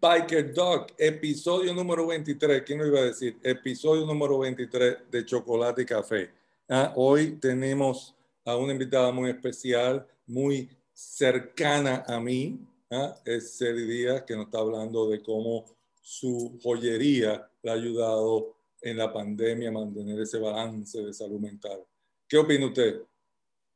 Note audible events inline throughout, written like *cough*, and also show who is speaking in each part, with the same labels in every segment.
Speaker 1: Biker Dog, episodio número 23. ¿Quién lo iba a decir? Episodio número 23 de Chocolate y Café. Ah, hoy tenemos a una invitada muy especial, muy cercana a mí. ¿ah? Es Celi Díaz, que nos está hablando de cómo su joyería le ha ayudado en la pandemia a mantener ese balance de salud mental. ¿Qué opina usted?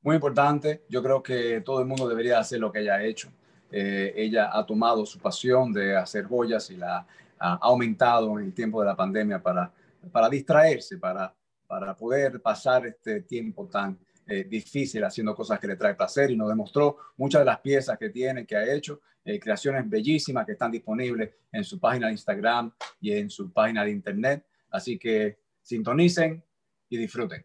Speaker 2: Muy importante. Yo creo que todo el mundo debería hacer lo que ella ha hecho. Eh, ella ha tomado su pasión de hacer joyas y la ha aumentado en el tiempo de la pandemia para, para distraerse, para, para poder pasar este tiempo tan eh, difícil haciendo cosas que le trae placer y nos demostró muchas de las piezas que tiene, que ha hecho, eh, creaciones bellísimas que están disponibles en su página de Instagram y en su página de internet. Así que sintonicen y disfruten.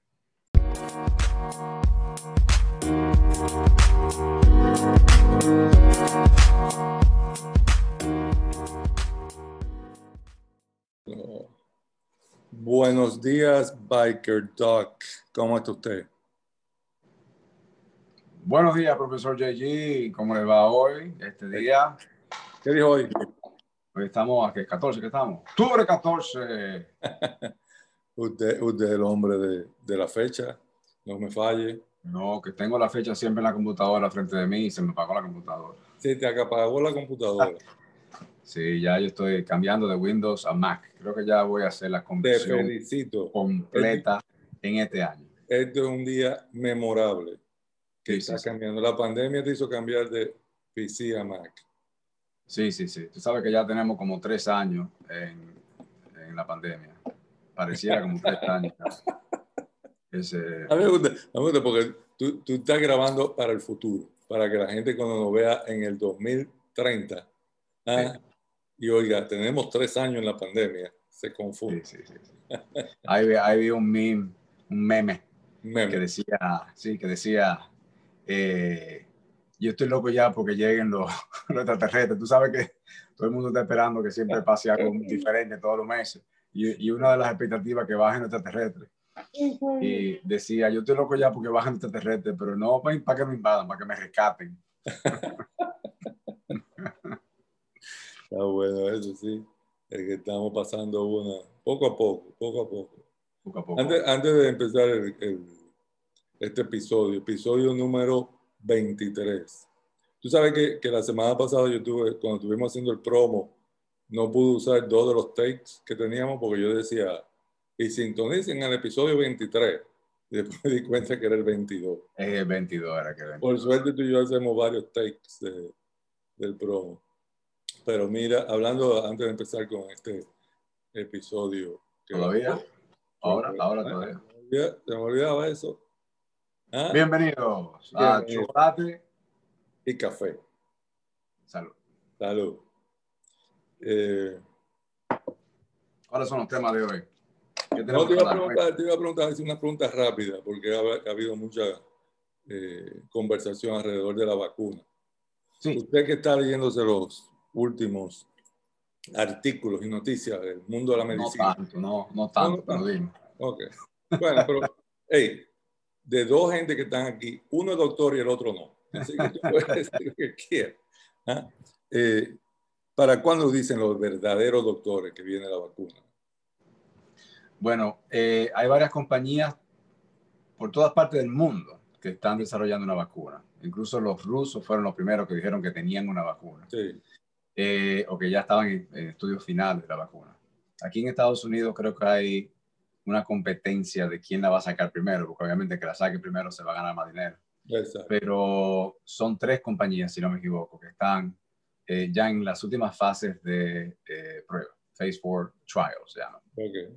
Speaker 1: Buenos días, Biker Doc. ¿Cómo está usted?
Speaker 2: Buenos días, profesor JG. ¿Cómo le va hoy, este día?
Speaker 1: ¿Qué dijo hoy?
Speaker 2: Hoy estamos, ¿a qué? ¿14 qué estamos? ¡Octubre 14! *laughs*
Speaker 1: usted, usted es el hombre de, de la fecha, no me falle.
Speaker 2: No, que tengo la fecha siempre en la computadora frente de mí y se me apagó la computadora.
Speaker 1: Sí, te apagó la computadora.
Speaker 2: Sí, ya yo estoy cambiando de Windows a Mac. Creo que ya voy a hacer la conversión completa en este año.
Speaker 1: Este es un día memorable que está cambiando. La pandemia te hizo cambiar de PC a Mac.
Speaker 2: Sí, sí, sí. Tú sabes que ya tenemos como tres años en, en la pandemia. Pareciera como tres años. *laughs*
Speaker 1: Ese... A mí me gusta, me gusta porque tú, tú, estás grabando para el futuro, para que la gente cuando nos vea en el 2030, ¿ah? y oiga, tenemos tres años en la pandemia, se confunde.
Speaker 2: Sí, sí, sí. ahí, ahí vi un meme, un meme, meme, que decía, sí, que decía, eh, yo estoy loco ya porque lleguen los, *laughs* los extraterrestres. Tú sabes que todo el mundo está esperando que siempre pase algo diferente todos los meses. Y, y una de las expectativas que bajen los extraterrestres y decía, yo estoy loco ya porque bajan extraterrestres, pero no para, para que me invadan, para que me rescaten.
Speaker 1: Está *laughs* bueno, eso sí. Es que estamos pasando una, poco a poco, poco a poco.
Speaker 2: poco, a poco.
Speaker 1: Antes, antes de empezar el, el, este episodio, episodio número 23. Tú sabes que, que la semana pasada yo tuve, cuando estuvimos haciendo el promo, no pude usar dos de los takes que teníamos porque yo decía, y sintonicen el episodio 23. Y *laughs* después me di cuenta que era el 22.
Speaker 2: Es el 22, era que el 22.
Speaker 1: Por suerte tú y yo hacemos varios takes de, del promo. Pero mira, hablando antes de empezar con este episodio.
Speaker 2: ¿Todavía? Ahora, ahora todavía.
Speaker 1: Se me olvidaba eso.
Speaker 2: ¿Ah? Bienvenidos a Chocolate
Speaker 1: y Café.
Speaker 2: Salud.
Speaker 1: Salud. Eh,
Speaker 2: ¿Cuáles son los temas de hoy?
Speaker 1: No, te iba, a preguntar, te iba a preguntar, una pregunta rápida, porque ha, habido mucha eh, conversación alrededor de la vacuna.
Speaker 2: Sí.
Speaker 1: Usted que está leyéndose los últimos artículos y noticias del mundo de la medicina.
Speaker 2: No tanto, no, no tanto, no, no tanto.
Speaker 1: Ok. Bueno, pero, *laughs* hey, de dos gente que están aquí, uno es doctor y el otro no. Así que tú puedes *laughs* decir lo que quieras. ¿Ah? Eh, ¿Para cuándo dicen los verdaderos doctores que viene la vacuna?
Speaker 2: Bueno, eh, hay varias compañías por todas partes del mundo que están desarrollando una vacuna. Incluso los rusos fueron los primeros que dijeron que tenían una vacuna.
Speaker 1: Sí.
Speaker 2: Eh, o que ya estaban en, en, estudios finales de la vacuna. Aquí en Estados Unidos creo que hay una competencia de quién la va a sacar primero, porque obviamente que la saque primero se va a ganar más dinero.
Speaker 1: Exacto.
Speaker 2: Pero son tres compañías, si no me equivoco, que están eh, ya en las últimas fases de eh, prueba, Phase 4 Trials, se llaman.
Speaker 1: Okay.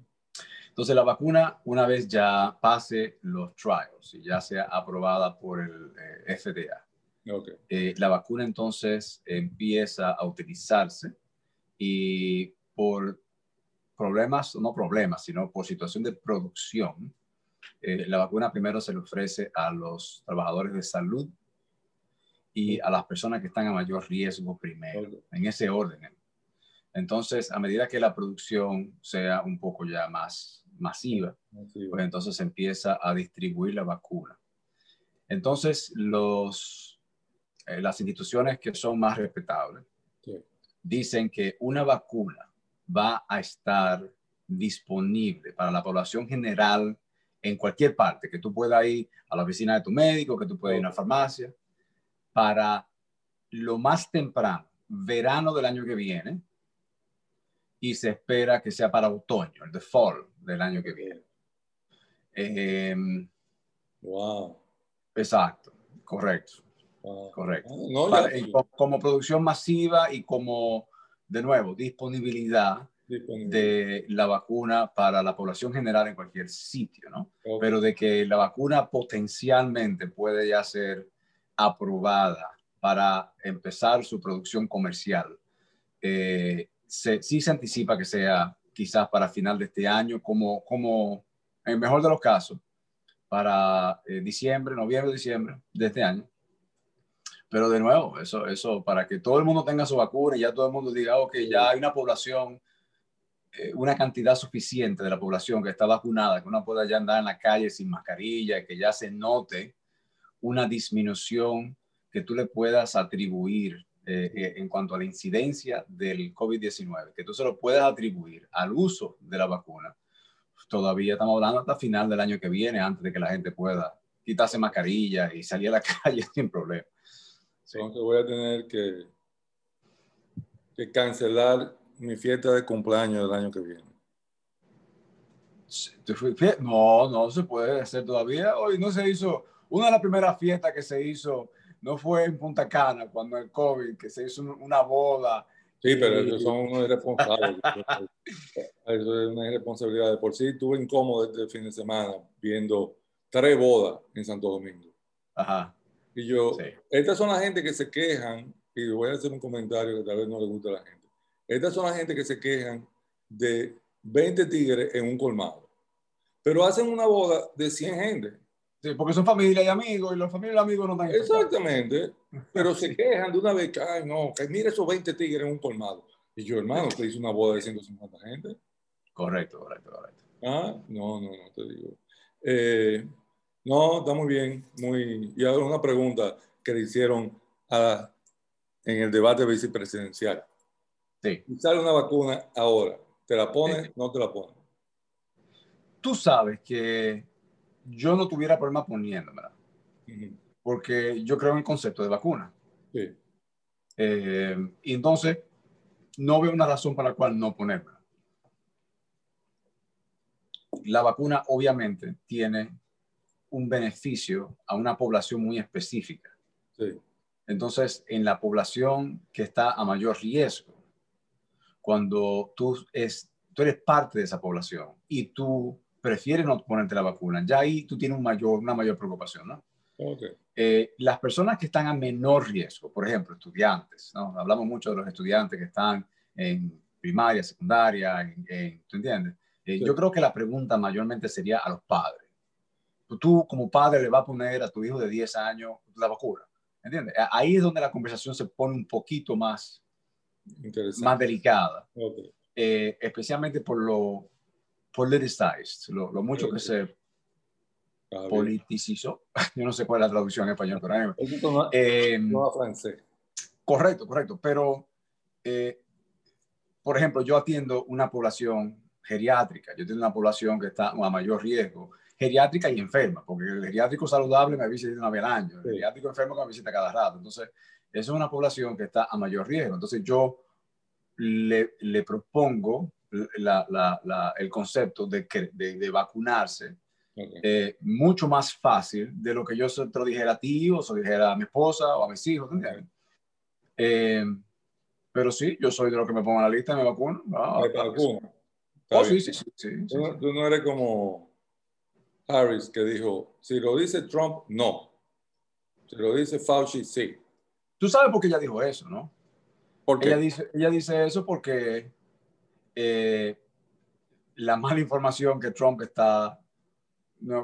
Speaker 2: Entonces, la vacuna, una vez ya pase los trials y ya sea aprobada por el eh, FDA,
Speaker 1: okay.
Speaker 2: eh, la vacuna entonces empieza a utilizarse y por problemas, no problemas, sino por situación de producción, eh, la vacuna primero se le ofrece a los trabajadores de salud y a las personas que están a mayor riesgo primero,
Speaker 1: Okay.
Speaker 2: en ese orden. Entonces, a medida que la producción sea un poco ya más masiva,
Speaker 1: Así,
Speaker 2: pues entonces se empieza a distribuir la vacuna. Entonces, los, eh, las instituciones que son más respetables
Speaker 1: Sí.
Speaker 2: dicen que una vacuna va a estar disponible para la población general en cualquier parte, que tú puedas ir a la oficina de tu médico, que tú puedas ir a una farmacia, para lo más temprano, verano del año que viene, y se espera que sea para otoño, el de fall del año que viene.
Speaker 1: wow.
Speaker 2: Exacto, correcto. Correcto. Ah, como producción masiva y como, de nuevo, disponibilidad de la vacuna para la población general en cualquier sitio, ¿no? Pero de que la vacuna potencialmente puede ya ser aprobada para empezar su producción comercial. Eh, sí se anticipa que sea quizás para final de este año, como, como en el mejor de los casos, para eh, diciembre, noviembre, diciembre de este año. Pero de nuevo, eso, eso para que todo el mundo tenga su vacuna y ya todo el mundo diga, ok, ya hay una población, eh, una cantidad suficiente de la población que está vacunada, que uno pueda ya andar en la calle sin mascarilla, que ya se note una disminución que tú le puedas atribuir eh, eh, en cuanto a la incidencia del COVID-19, que tú se lo puedas atribuir al uso de la vacuna. Todavía estamos hablando hasta final del año que viene, antes de que la gente pueda quitarse mascarilla y salir a la *laughs* calle sin problema.
Speaker 1: Entonces voy a tener que, que cancelar mi fiesta de cumpleaños del año que viene.
Speaker 2: No, no se puede hacer todavía. Hoy no se hizo, una de las primeras fiestas que se hizo no fue en Punta Cana cuando el COVID, que se hizo una boda.
Speaker 1: Sí, pero ellos son unos irresponsables. *laughs* eso es una irresponsabilidad. De por sí estuve incómodo este fin de semana viendo tres bodas en Santo Domingo.
Speaker 2: Ajá.
Speaker 1: Y yo, estas son la gente que se quejan, y voy a hacer un comentario que tal vez no le guste a la gente. Estas son la gente que se quejan de 20 tigres en un colmado. Pero hacen una boda de 100 gente.
Speaker 2: Sí, porque son familia y amigos, y los familias y amigos no están
Speaker 1: Exactamente. Pero se *laughs* quejan de una vez que, ay, no, que mire esos 20 tigres en un colmado. Y yo, hermano, usted hizo una boda de 150 gente.
Speaker 2: Correcto, correcto, correcto.
Speaker 1: Ah, no, no, no, te digo. Eh, no, está muy bien. Muy... Y ahora una pregunta que le hicieron a, en el debate vicepresidencial.
Speaker 2: Sí.
Speaker 1: sale una vacuna ahora, ¿te la pones? o ¿No te la pones?
Speaker 2: Tú sabes que yo no tuviera problema poniéndomela, porque yo creo en el concepto de vacuna.
Speaker 1: Sí.
Speaker 2: Eh, y entonces, no veo una razón para la cual no ponérmela. La vacuna obviamente tiene un beneficio a una población muy específica. Entonces, en la población que está a mayor riesgo, cuando tú, es, tú eres parte de esa población y tú prefieres no ponerte la vacuna, ya ahí tú tienes un mayor, una mayor preocupación, ¿no? Eh, las personas que están a menor riesgo, por ejemplo, estudiantes, ¿no? Hablamos mucho de los estudiantes que están en primaria, secundaria, en, ¿tú entiendes? Eh, yo creo que la pregunta mayormente sería a los padres tú como padre le vas a poner a tu hijo de 10 años la vacuna. ¿Entiendes? Ahí es donde la conversación se pone un poquito más, más delicada. Eh, especialmente por lo politicized, lo, lo mucho que se politicizó. *laughs* Yo no sé cuál es la traducción en español, pero
Speaker 1: no, eh, no francés.
Speaker 2: Correcto, correcto. Pero, eh, por ejemplo, yo atiendo una población geriátrica, yo tengo una población que está a mayor riesgo geriátrica y enferma, porque el geriátrico saludable me visita una vez al año, el geriátrico enfermo me visita cada rato. Entonces, es una población que está a mayor riesgo. Entonces, yo le, le propongo la, la, el concepto de, de, de vacunarse eh, mucho más fácil de lo que yo se lo dijera a ti o se lo dijera a mi esposa o a mis hijos. Eh, pero sí, yo soy de los que me pongo en la lista y me vacuno. Ah,
Speaker 1: oh, sí, sí, sí, sí, tú no eres como Harris que dijo, si lo dice Trump, no. Si lo dice Fauci, sí.
Speaker 2: Tú sabes por qué ella dijo eso, ¿no?
Speaker 1: Porque
Speaker 2: ella dice, ella dice eso porque eh, la mala información que Trump está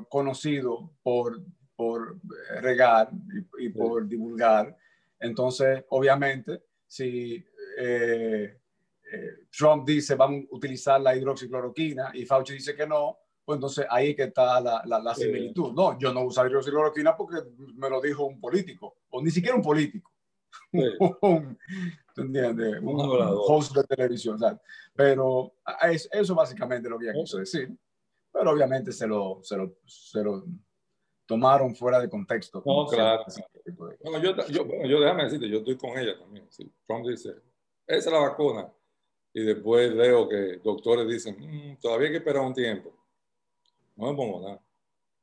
Speaker 2: conocido por, por regar y, por divulgar. Entonces, obviamente, si eh, eh, Trump dice vamos a utilizar la hidroxicloroquina y Fauci dice que no, pues entonces ahí que está la, la, similitud. No, yo no uso hidroxicloroquina porque me lo dijo un político, o ni siquiera un político. ¿Tú *laughs* ¿Tú entiendes? Un, host de televisión. Pero eso básicamente lo que ella quiso decir. Pero obviamente se lo, se lo, se lo tomaron fuera de contexto.
Speaker 1: No, claro. Bueno, yo, yo, bueno, yo déjame decirte, yo estoy con ella también. Trump dice, esa es la vacuna. Y después leo que doctores dicen, mm, todavía hay que esperar un tiempo. No me pongo nada.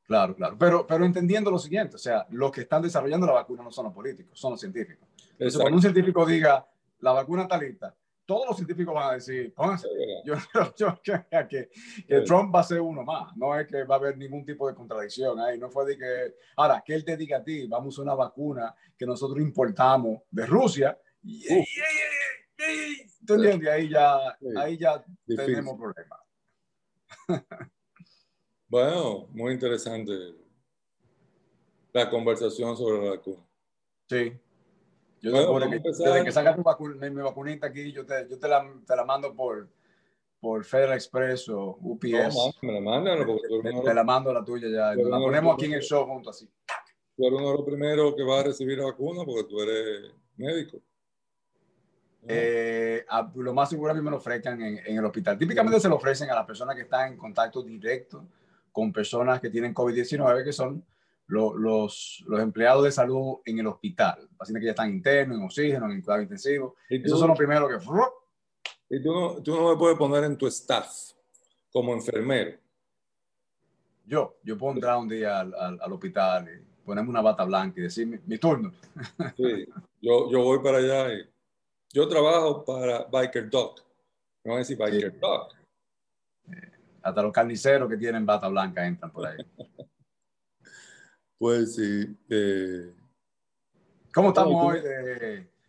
Speaker 2: Claro, claro. Pero, pero entendiendo lo siguiente, o sea, los que están desarrollando la vacuna no son los políticos, son los científicos. Entonces, cuando un científico diga, la vacuna está lista, todos los científicos van a decir, pónganse. Yo, *laughs* que, que Trump va a ser uno más. No es que va a haber ningún tipo de contradicción ahí. No fue de que, ahora, que él te diga a ti, vamos a una vacuna que nosotros importamos de Rusia. Y, ¿Tú entiendes? Ahí ya, ahí ya tenemos problemas. *laughs*
Speaker 1: Bueno, muy interesante la conversación sobre la vacuna.
Speaker 2: Sí. Yo bueno, que, desde que sacas tu mi, vacunita aquí, yo te, yo te, la, te la mando por, por Federal Express o UPS. No,
Speaker 1: me la mandan.
Speaker 2: Te, te, la mando la tuya ya. La ponemos aquí en el show junto así.
Speaker 1: Tú eres uno de los primeros que va a recibir la vacuna porque tú eres médico.
Speaker 2: Eh, lo más seguro a mí me lo ofrezcan en, en, el hospital. Típicamente se lo ofrecen a las personas que están en contacto directo con personas que tienen COVID-19, que son los, los, empleados de salud en el hospital, pacientes que ya están internos, en oxígeno, en cuidado intensivo. Esos son los primeros que...
Speaker 1: Y tú no, tú no me puedes poner en tu staff como enfermero.
Speaker 2: Yo, yo puedo entrar un día al, al, hospital y ponerme una bata blanca y decir mi, turno.
Speaker 1: Sí, yo, yo voy para allá y yo trabajo para Biker Dog. No voy a decir Biker Dog.
Speaker 2: Eh, hasta los carniceros que tienen bata blanca entran por ahí. *laughs*
Speaker 1: Pues sí. Eh,
Speaker 2: ¿Cómo estamos hoy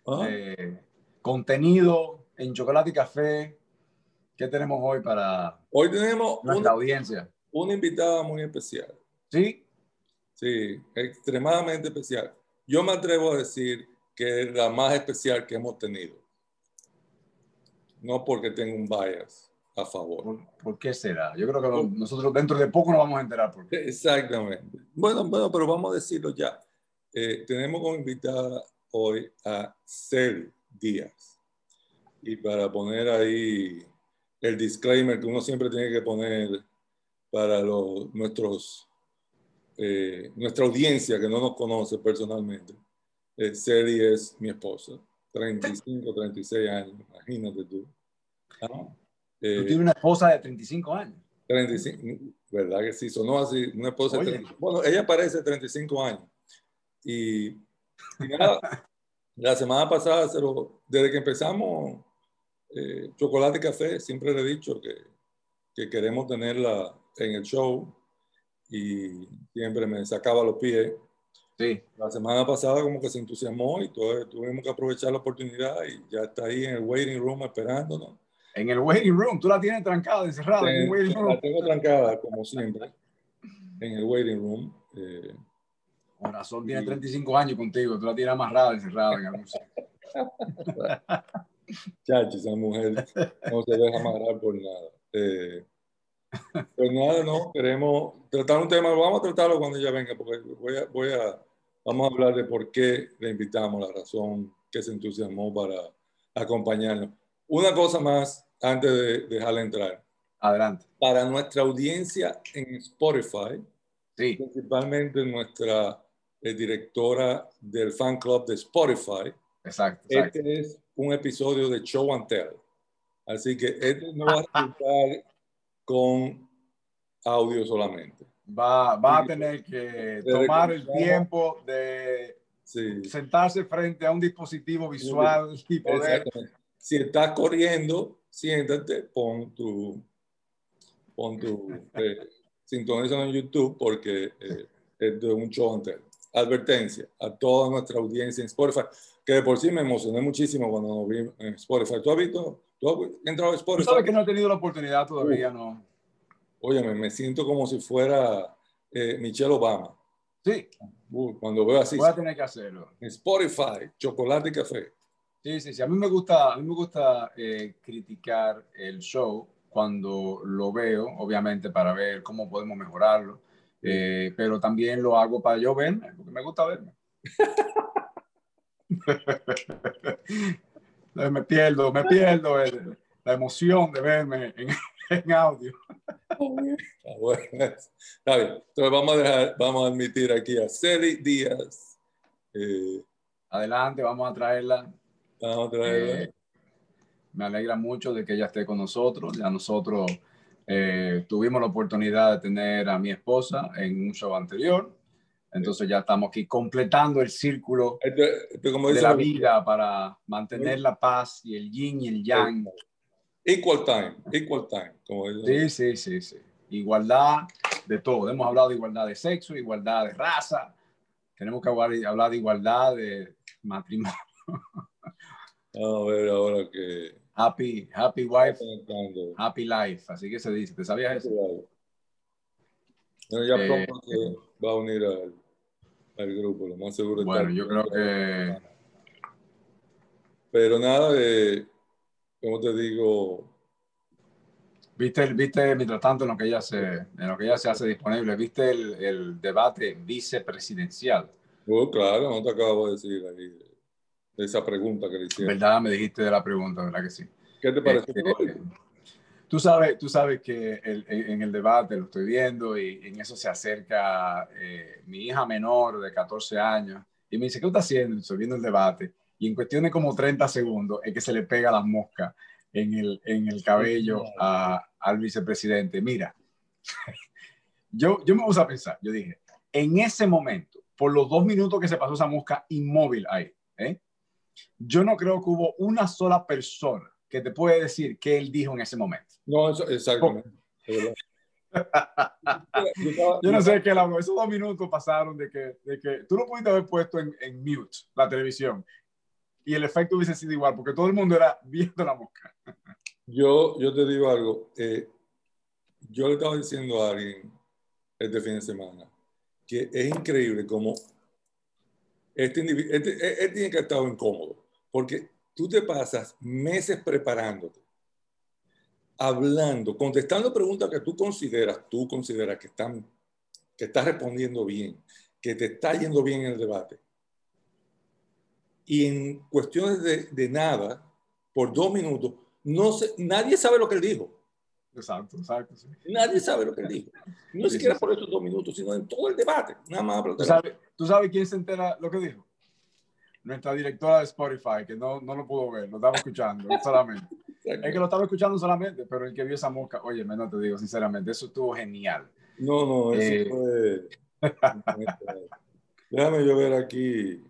Speaker 2: ¿Ah? de, contenido en chocolate y café? ¿Qué tenemos hoy para
Speaker 1: hoy tenemos
Speaker 2: nuestra audiencia?
Speaker 1: Una invitada muy especial.
Speaker 2: ¿Sí?
Speaker 1: Sí, extremadamente especial. Yo me atrevo a decir que es la más especial que hemos tenido. No porque tenga un bias a favor.
Speaker 2: ¿Por, qué será? Yo creo que nosotros dentro de poco nos vamos a enterar por qué.
Speaker 1: Exactamente. Bueno, bueno, pero vamos a decirlo ya. Eh, tenemos como invitada hoy a Cel Díaz. Y para poner ahí el disclaimer que uno siempre tiene que poner para los, nuestros, eh, nuestra audiencia que no nos conoce personalmente. Eh, Celi es mi esposa, 35, 36 años, imagínate tú.
Speaker 2: ¿Ah? Eh, tú tienes una esposa de 35 años.
Speaker 1: 35, ¿verdad que sí? Sonó así, una esposa de 35, Bueno, ella parece 35 años. Y, *laughs* la semana pasada, desde que empezamos eh, Chocolate y Café, siempre le he dicho que, que queremos tenerla en el show y siempre me sacaba los pies.
Speaker 2: Sí.
Speaker 1: La semana pasada como que se entusiasmó y tuvimos que aprovechar la oportunidad y ya está ahí en el waiting room esperándonos
Speaker 2: en el waiting room, tú la tienes trancada, encerrada en el waiting room.
Speaker 1: La tengo trancada, como siempre, en el waiting room. Eh,
Speaker 2: Corazón tiene 35 años contigo, tú la tienes amarrada, encerrada en algún
Speaker 1: Chachi, esa mujer no se deja amarrar por nada. Eh, pues nada, no, queremos tratar un tema, vamos a tratarlo cuando ella venga, porque voy a, voy a, vamos a hablar de por qué le invitamos, la razón que se entusiasmó para acompañarnos. Una cosa más, antes de dejarla entrar.
Speaker 2: Adelante.
Speaker 1: Para nuestra audiencia en Spotify,
Speaker 2: sí.
Speaker 1: principalmente nuestra eh, directora del fan club de Spotify.
Speaker 2: Exacto,
Speaker 1: Este es un episodio de Show and Tell. Así que este no va a estar con audio solamente.
Speaker 2: Va, va a tener que tomar el tiempo de sentarse frente a un dispositivo visual y poder...
Speaker 1: Si estás corriendo, siéntate, pon tu, pon tu *laughs* eh, en YouTube porque eh, es de un show entero. Advertencia a toda nuestra audiencia en Spotify, que de por sí me emocioné muchísimo cuando nos vi en Spotify. ¿Tú has visto? ¿Tú has entrado a Spotify?
Speaker 2: sabes que no he tenido la oportunidad todavía, no.
Speaker 1: Óyeme, me siento como si fuera eh, Michelle Obama.
Speaker 2: Sí.
Speaker 1: cuando veo así.
Speaker 2: Voy a tener que hacerlo.
Speaker 1: En Spotify, chocolate y café.
Speaker 2: Sí, sí, sí. A mí me gusta, a mí me gusta eh, criticar el show cuando lo veo, obviamente para ver cómo podemos mejorarlo, eh, pero también lo hago para yo verme, porque me gusta verme. me pierdo, me pierdo la emoción de verme en, audio.
Speaker 1: Ah, bueno, está bien. Entonces vamos a, dejar, vamos a admitir aquí a Celi Díaz.
Speaker 2: Eh, Adelante, vamos a traerla.
Speaker 1: Vamos a traerla.
Speaker 2: Eh, me alegra mucho de que ella esté con nosotros. Ya nosotros eh, tuvimos la oportunidad de tener a mi esposa en un show anterior. Entonces ya estamos aquí completando el círculo de la vida para mantener la paz y el yin y el yang.
Speaker 1: Equal time, equal time. Como
Speaker 2: sí, sí, sí, sí. Igualdad de todo. Hemos hablado de igualdad de sexo, igualdad de raza. Tenemos que hablar de igualdad de matrimonio. *laughs*
Speaker 1: Vamos a ver ahora que
Speaker 2: Happy, happy wife, happy life. Así que se dice. ¿Te sabías eso?
Speaker 1: ya eh, pronto va a unir al, al, grupo, lo más seguro.
Speaker 2: Bueno, yo creo que...
Speaker 1: Pero nada, de, como te digo...
Speaker 2: ¿Viste, viste, mientras tanto, en lo que ella se, en lo que ella se hace disponible, viste el, el debate vicepresidencial?
Speaker 1: Oh, claro, no te acabo de decir ahí esa pregunta que le hicieron.
Speaker 2: ¿Verdad? Me dijiste de la pregunta, ¿verdad que sí?
Speaker 1: ¿Qué te parece? Este,
Speaker 2: tú, sabes, tú sabes que en el debate lo estoy viendo y en eso se acerca eh, mi hija menor de 14 años y me dice, ¿qué estás haciendo? Estoy viendo el debate y en cuestión de como 30 segundos es que se le pega la mosca en el, en el cabello a, al vicepresidente. Mira, *laughs* yo, yo me puse a pensar, yo dije, en ese momento, por los dos minutos que se pasó esa mosca inmóvil ahí, ¿eh? Yo no creo que hubo una sola persona que te puede decir qué él dijo en ese momento.
Speaker 1: No, eso, exactamente. *laughs*
Speaker 2: yo no sé qué la Esos dos minutos pasaron de que, de que tú no pudiste haber puesto en, en, mute la televisión y el efecto hubiese sido igual porque todo el mundo era viendo la mosca.
Speaker 1: yo, yo te digo algo. Eh, yo le estaba diciendo a alguien este fin de semana que es increíble como este individuo, este, e, él, tiene que estar incómodo, porque tú te pasas meses preparándote, hablando, contestando preguntas que tú consideras, tú consideras que están, que estás respondiendo bien, que te está yendo bien en el debate. Y en cuestiones de, de nada, por dos minutos, no sé, nadie sabe lo que él dijo.
Speaker 2: Exacto, exacto.
Speaker 1: Nadie sabe lo que él dijo. No siquiera por esos dos minutos, sino en todo el debate. Nada más.
Speaker 2: ¿Tú sabes, ¿Tú sabes quién se entera lo que dijo? Nuestra directora de Spotify, que no, no lo pudo ver, lo estaba escuchando *laughs* solamente. es que lo estaba escuchando solamente, pero el que vio esa mosca, oye, no te digo sinceramente, eso estuvo genial.
Speaker 1: No, no, eso eh, fue. *laughs* Déjame yo ver aquí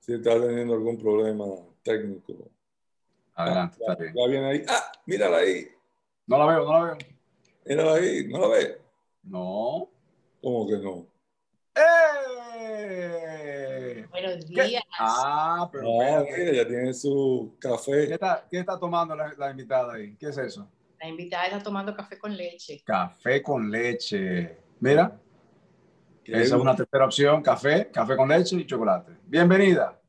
Speaker 1: si está teniendo algún problema técnico.
Speaker 2: Adelante,
Speaker 1: ah, está bien. Ya viene ahí. Ah, mírala ahí.
Speaker 2: No la veo, no la veo.
Speaker 1: Mírala ahí, ¿no la ve?
Speaker 2: No.
Speaker 1: ¿Cómo que no?
Speaker 3: ¡Eh! Buenos días.
Speaker 2: Ah, pero
Speaker 1: ah, mira, ya tiene su café.
Speaker 2: ¿Qué está, qué está tomando la, la, invitada ahí? ¿Qué es eso?
Speaker 3: La invitada está tomando café con leche.
Speaker 2: Café con leche. Mira. Esa es una tercera opción, café, café con leche y chocolate. Bienvenida.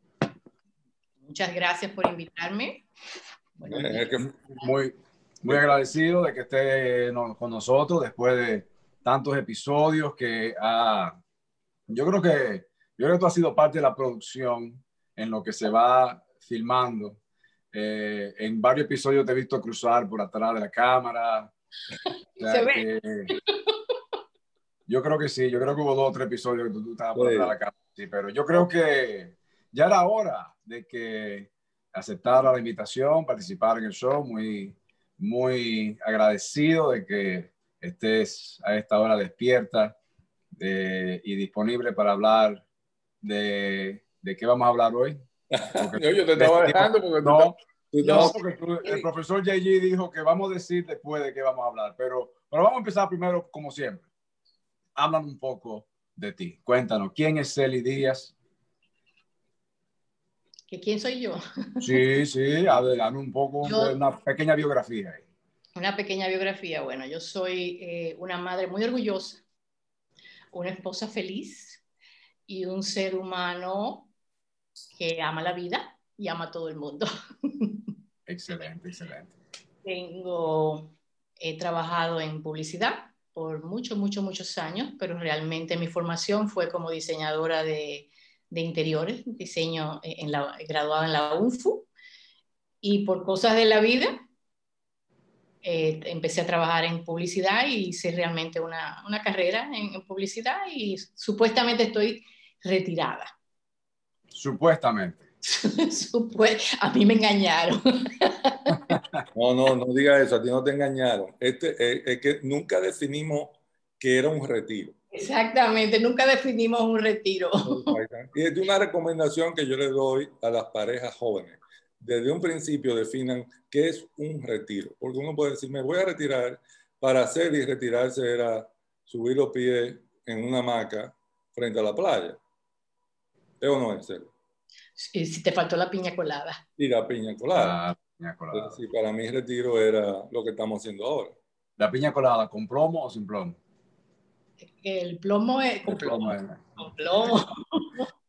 Speaker 3: Muchas gracias por invitarme.
Speaker 2: muy, muy agradecido de que esté con nosotros después de tantos episodios que ha yo creo que yo creo que tú has sido parte de la producción en lo que se va filmando. Eh, en varios episodios te he visto cruzar por atrás de la cámara. *laughs*
Speaker 3: se ve.
Speaker 2: yo creo que sí, yo creo que hubo dos o tres episodios que tú, estabas por atrás de la cámara. Sí, pero yo creo que ya era hora de que aceptara la invitación, participar en el show. Muy, muy agradecido de que estés a esta hora despierta y disponible para hablar de, de qué vamos a hablar hoy. *laughs*
Speaker 1: yo, te estaba dejando porque
Speaker 2: no, no, porque el profesor JG dijo que vamos a decir después de qué vamos a hablar, pero, pero vamos a empezar primero como siempre. Háblame un poco de ti. Cuéntanos, ¿quién es Celi Díaz?
Speaker 3: ¿Que ¿Quién soy yo?
Speaker 2: Sí, sí, adelante un poco, una pequeña biografía.
Speaker 3: Una pequeña biografía. Bueno, yo soy eh, una madre muy orgullosa una esposa feliz y un ser humano que ama la vida y ama a todo el mundo.
Speaker 2: Excelente, excelente.
Speaker 3: Tengo, he trabajado en publicidad por muchos, muchos, muchos años, pero realmente mi formación fue como diseñadora de, de interiores, diseño en la, graduada en la UNFU. y por cosas de la vida eh, empecé a trabajar en publicidad y hice realmente una, una carrera en, en, publicidad y supuestamente estoy retirada.
Speaker 2: Supuestamente. *laughs*
Speaker 3: a mí me engañaron. *laughs*
Speaker 1: no, no, no diga eso, a ti no te engañaron. Este, eh, es que nunca definimos que era un retiro.
Speaker 3: Exactamente, nunca definimos un retiro. *laughs*
Speaker 1: Y es una recomendación que yo le doy a las parejas jóvenes. Desde un principio definan qué es un retiro, porque uno puede decir, me voy a retirar, para hacer y retirarse era subir los pies en una hamaca frente a la playa. ¿Es o no es serio?
Speaker 3: Si te faltó la piña colada.
Speaker 1: Y la piña colada. Ah, piña colada. Sí, para mí retiro era lo que estamos haciendo ahora.
Speaker 2: ¿La piña colada con plomo o sin plomo?
Speaker 3: El plomo es con plomo. Con *laughs* plomo.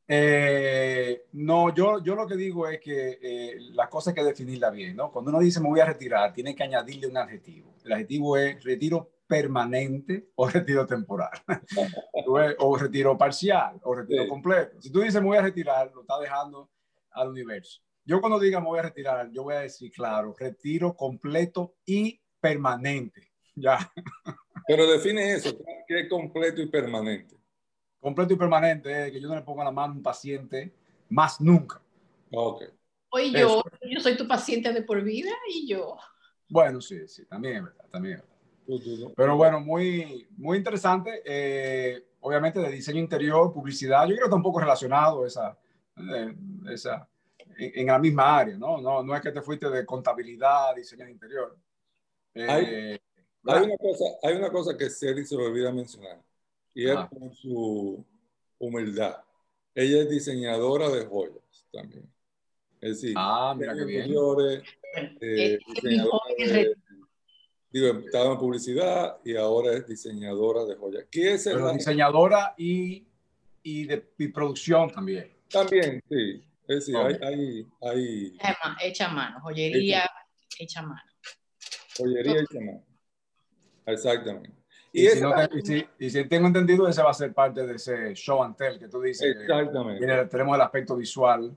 Speaker 2: Eh, no, yo, yo lo que digo es que eh, la cosa hay que definirla bien, ¿no? Cuando uno dice me voy a retirar, tiene que añadirle un adjetivo. El adjetivo es retiro permanente o retiro temporal, *laughs* o retiro parcial, o retiro completo. Si tú dices me voy a retirar, lo estás dejando al universo. Yo cuando diga me voy a retirar, yo voy a decir, claro, retiro completo y permanente. Ya. *laughs*
Speaker 1: Pero define eso, ¿qué es completo y permanente?
Speaker 2: Completo y permanente es que yo no le ponga la mano a un paciente más nunca.
Speaker 1: Ok.
Speaker 3: Oye, yo, yo soy tu paciente de por vida y yo.
Speaker 2: Bueno, sí, sí, también es verdad, también es verdad. Pero bueno, muy, muy interesante. Eh, obviamente de diseño interior, publicidad, yo creo que está un poco relacionado esa, eh, esa en, la misma área, ¿no? ¿no? No es que te fuiste de contabilidad, diseño interior.
Speaker 1: Eh, hay, hay, una cosa, hay una cosa que Celi se me olvida mencionar y es por su humildad. Ella es diseñadora de joyas también. Es decir,
Speaker 2: ah, mira qué bien.
Speaker 1: Eh, diseñadora digo, estaba en publicidad y ahora es diseñadora de joyas. ¿Qué es
Speaker 2: Pero diseñadora y, y de y producción también.
Speaker 1: También, sí. Es decir, hay, hay, hay...
Speaker 3: Hecha a mano, joyería hecha a mano.
Speaker 1: Joyería hecha mano. Exactamente.
Speaker 2: Y, si no y, si, y, si, tengo entendido, ese va a ser parte de ese show and tell que tú dices.
Speaker 1: Exactamente.
Speaker 2: tenemos el aspecto visual.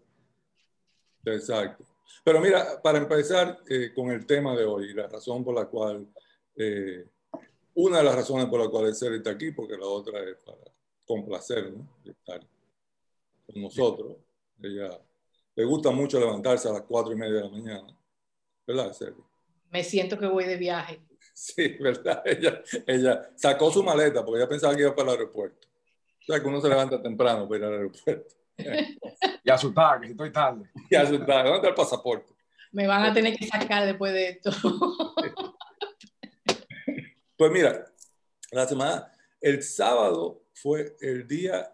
Speaker 1: Exacto. Pero mira, para empezar eh, con el tema de hoy, la razón por la cual, eh, una de las razones por la cual ser está aquí, porque la otra es para complacernos, estar con nosotros. Ella le gusta mucho levantarse a las cuatro y media de la mañana, ¿verdad, Sergio?
Speaker 3: Me siento que voy de viaje.
Speaker 1: Sí, ¿verdad? *laughs* Ella, ella sacó su maleta porque ella pensaba que iba para el aeropuerto. O sea, que uno se levanta temprano para ir al aeropuerto. *laughs*
Speaker 2: y asustar, que estoy tarde. *laughs*
Speaker 1: Y asustar, ¿dónde está el pasaporte?
Speaker 3: Me van a tener que sacar después de esto.
Speaker 1: Pues mira, la semana, el sábado fue el Día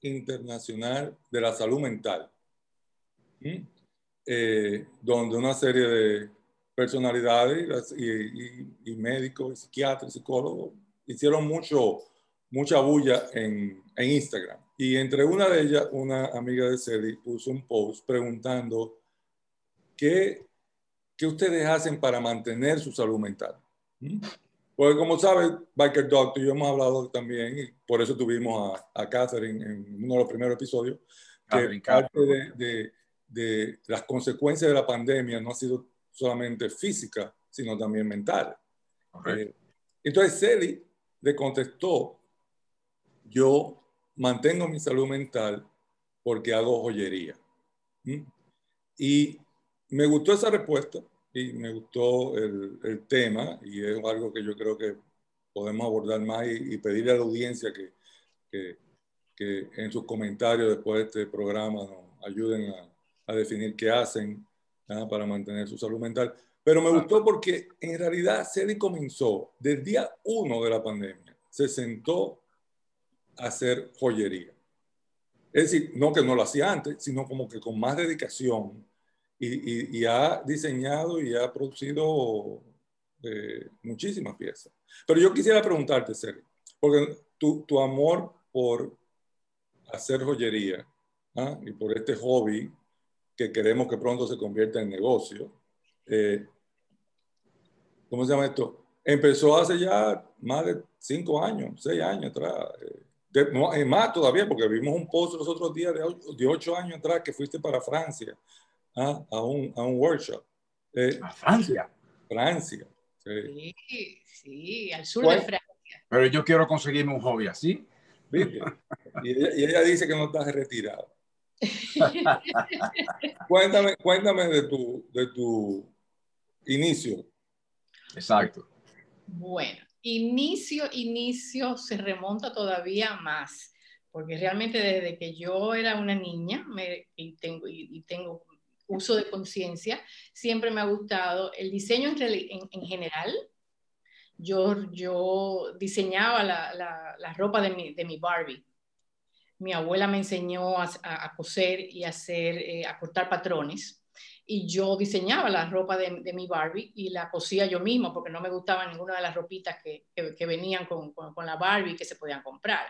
Speaker 1: Internacional de la Salud Mental, eh, donde una serie de personalidades y, y, médicos, y psiquiatras, psicólogos hicieron mucho, mucha bulla en, en Instagram. Y entre una de ellas, una amiga de Celi puso un post preguntando qué, qué ustedes hacen para mantener su salud mental. ¿Mm? Porque como sabe, Biker Doctor, yo hemos hablado también, y por eso tuvimos a, a Catherine en uno de los primeros episodios, que parte de, de, de, las consecuencias de la pandemia no ha sido solamente física, sino también mental. Eh, entonces, Celi le contestó, yo mantengo mi salud mental porque hago joyería. Y me gustó esa respuesta y me gustó el, tema y es algo que yo creo que podemos abordar más y, pedirle a la audiencia que, que, en sus comentarios después de este programa nos ayuden a, definir qué hacen para mantener su salud mental. Pero me gustó porque en realidad Cedi comenzó del día uno de la pandemia. Se sentó hacer joyería. Es decir, no que no lo hacía antes, sino como que con más dedicación y, y, ha diseñado y ha producido eh, muchísimas piezas. Pero yo quisiera preguntarte, Sergio, porque tu, tu, amor por hacer joyería ¿ah? y por este hobby que queremos que pronto se convierta en negocio, eh, ¿cómo se llama esto? Empezó hace ya más de cinco años, seis años atrás. Eh, es más todavía, porque vimos un post los otros días de, ocho años atrás que fuiste para Francia ¿ah? a, un, a, un, workshop. Eh,
Speaker 2: A Francia.
Speaker 1: Francia. Sí.
Speaker 3: Sí, sí, al sur
Speaker 1: ¿Cuál?
Speaker 3: de Francia.
Speaker 2: Pero yo quiero conseguirme un hobby así.
Speaker 1: ¿Viste? Y ella, y ella dice que no estás retirado. *laughs* Cuéntame, cuéntame de tu, de tu inicio.
Speaker 2: Exacto.
Speaker 3: Bueno, inicio, inicio se remonta todavía más, porque realmente desde que yo era una niña me- y, tengo, y, y tengo uso de conciencia, siempre me ha gustado el diseño en- en general. Yo, yo diseñaba la, la- la ropa de mi, de mi Barbie. Mi abuela me enseñó a, coser y a, hacer, eh, a cortar patrones y yo diseñaba la ropa de, mi Barbie y la cosía yo misma porque no me gustaba ninguna de las ropitas que, que- venían con, con- la Barbie que se podían comprar.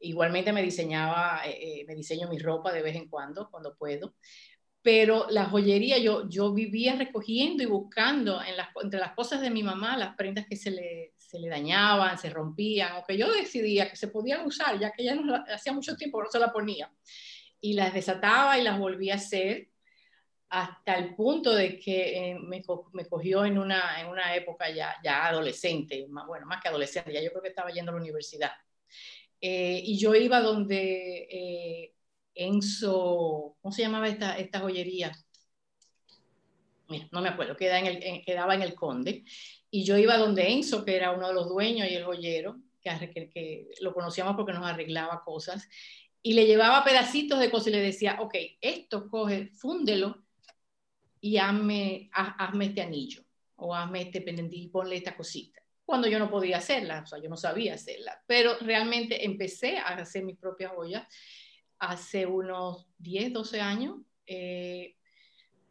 Speaker 3: Igualmente me diseñaba, eh, eh, me diseño mi ropa de vez en cuando, cuando puedo. Pero la joyería, yo, yo vivía recogiendo y buscando entre las cosas de mi mamá las prendas que se le, se le dañaban, se rompían, o que yo decidía que se podían usar, ya que ella no hacía mucho tiempo no se la ponía. Y las desataba y las volvía a hacer hasta el punto de que eh, me, co- me cogió en una, en una época ya, ya adolescente, más, bueno, más que adolescente, ya yo creo que estaba yendo a la universidad. Eh, y yo iba donde eh, Enzo, ¿cómo se llamaba esta, esta joyería? No me acuerdo, queda en el, quedaba en el Conde. Y yo iba donde Enzo, que era uno de los dueños y el joyero, que, que, que lo conocíamos porque nos arreglaba cosas, y le llevaba pedacitos de cosas y le decía, ok, esto coge, fúndelo y hazme, haz- hazme este anillo o hazme este pendiente y ponle esta cosita. Cuando yo no podía hacerla, o sea, yo no sabía hacerla, pero realmente empecé a hacer mis propias joyas hace unos 10, 12 años, eh,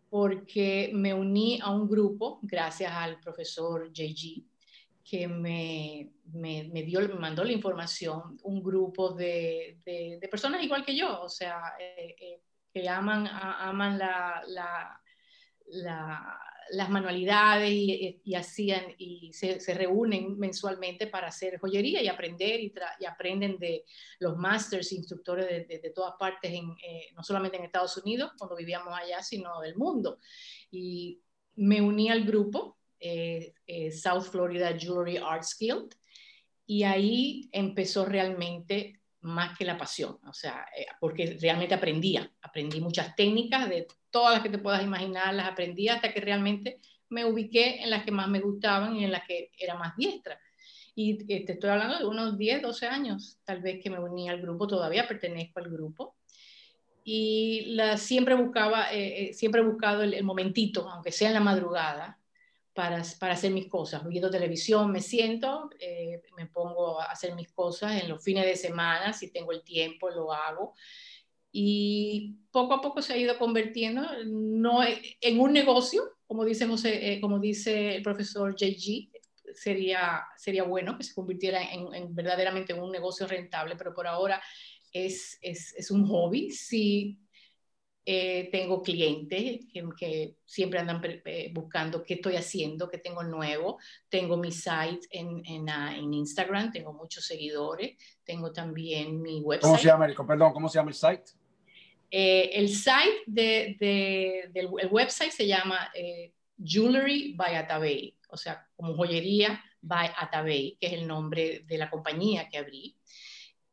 Speaker 3: porque me uní a un grupo, gracias al profesor JG, que me, me, me dio, me mandó la información, un grupo de, de, personas igual que yo, o sea, eh, eh, que aman, aman la, la- las manualidades y, y hacían y se, reúnen mensualmente para hacer joyería y aprender y, aprenden de los masters, instructores de, de- de todas partes, en, eh, no solamente en Estados Unidos, cuando vivíamos allá, sino del mundo. Y me uní al grupo eh, eh, South Florida Jewelry Arts Guild y ahí empezó realmente más que la pasión, o sea, eh, porque realmente aprendía, aprendí muchas técnicas de todas las que te puedas imaginar, las aprendí hasta que realmente me ubiqué en las que más me gustaban y en las que era más diestra. Y te estoy hablando de unos 10, 12 años, tal vez que me uní al grupo, todavía pertenezco al grupo. Y la, siempre buscaba, eh, eh, siempre he buscado el, el momentito, aunque sea en la madrugada, para, para, hacer mis cosas. Viendo televisión me siento, eh, me pongo a hacer mis cosas en los fines de semana, si tengo el tiempo lo hago. Y poco a poco se ha ido convirtiendo no en un negocio, como dice, eh, como dice el profesor JG, sería, sería bueno que se convirtiera en, en verdaderamente un negocio rentable, pero por ahora es, es, es un hobby. Sí, eh, tengo clientes que, que siempre andan eh, buscando qué estoy haciendo, qué tengo nuevo. Tengo mi site en, en, uh, en, Instagram, tengo muchos seguidores. Tengo también mi website.
Speaker 2: ¿Cómo se llama el, perdón, ¿cómo se llama el site?
Speaker 3: Eh, el site de, de, del el website se llama eh, Jewelry by Atabey, o sea, como joyería by Atabey, que es el nombre de la compañía que abrí.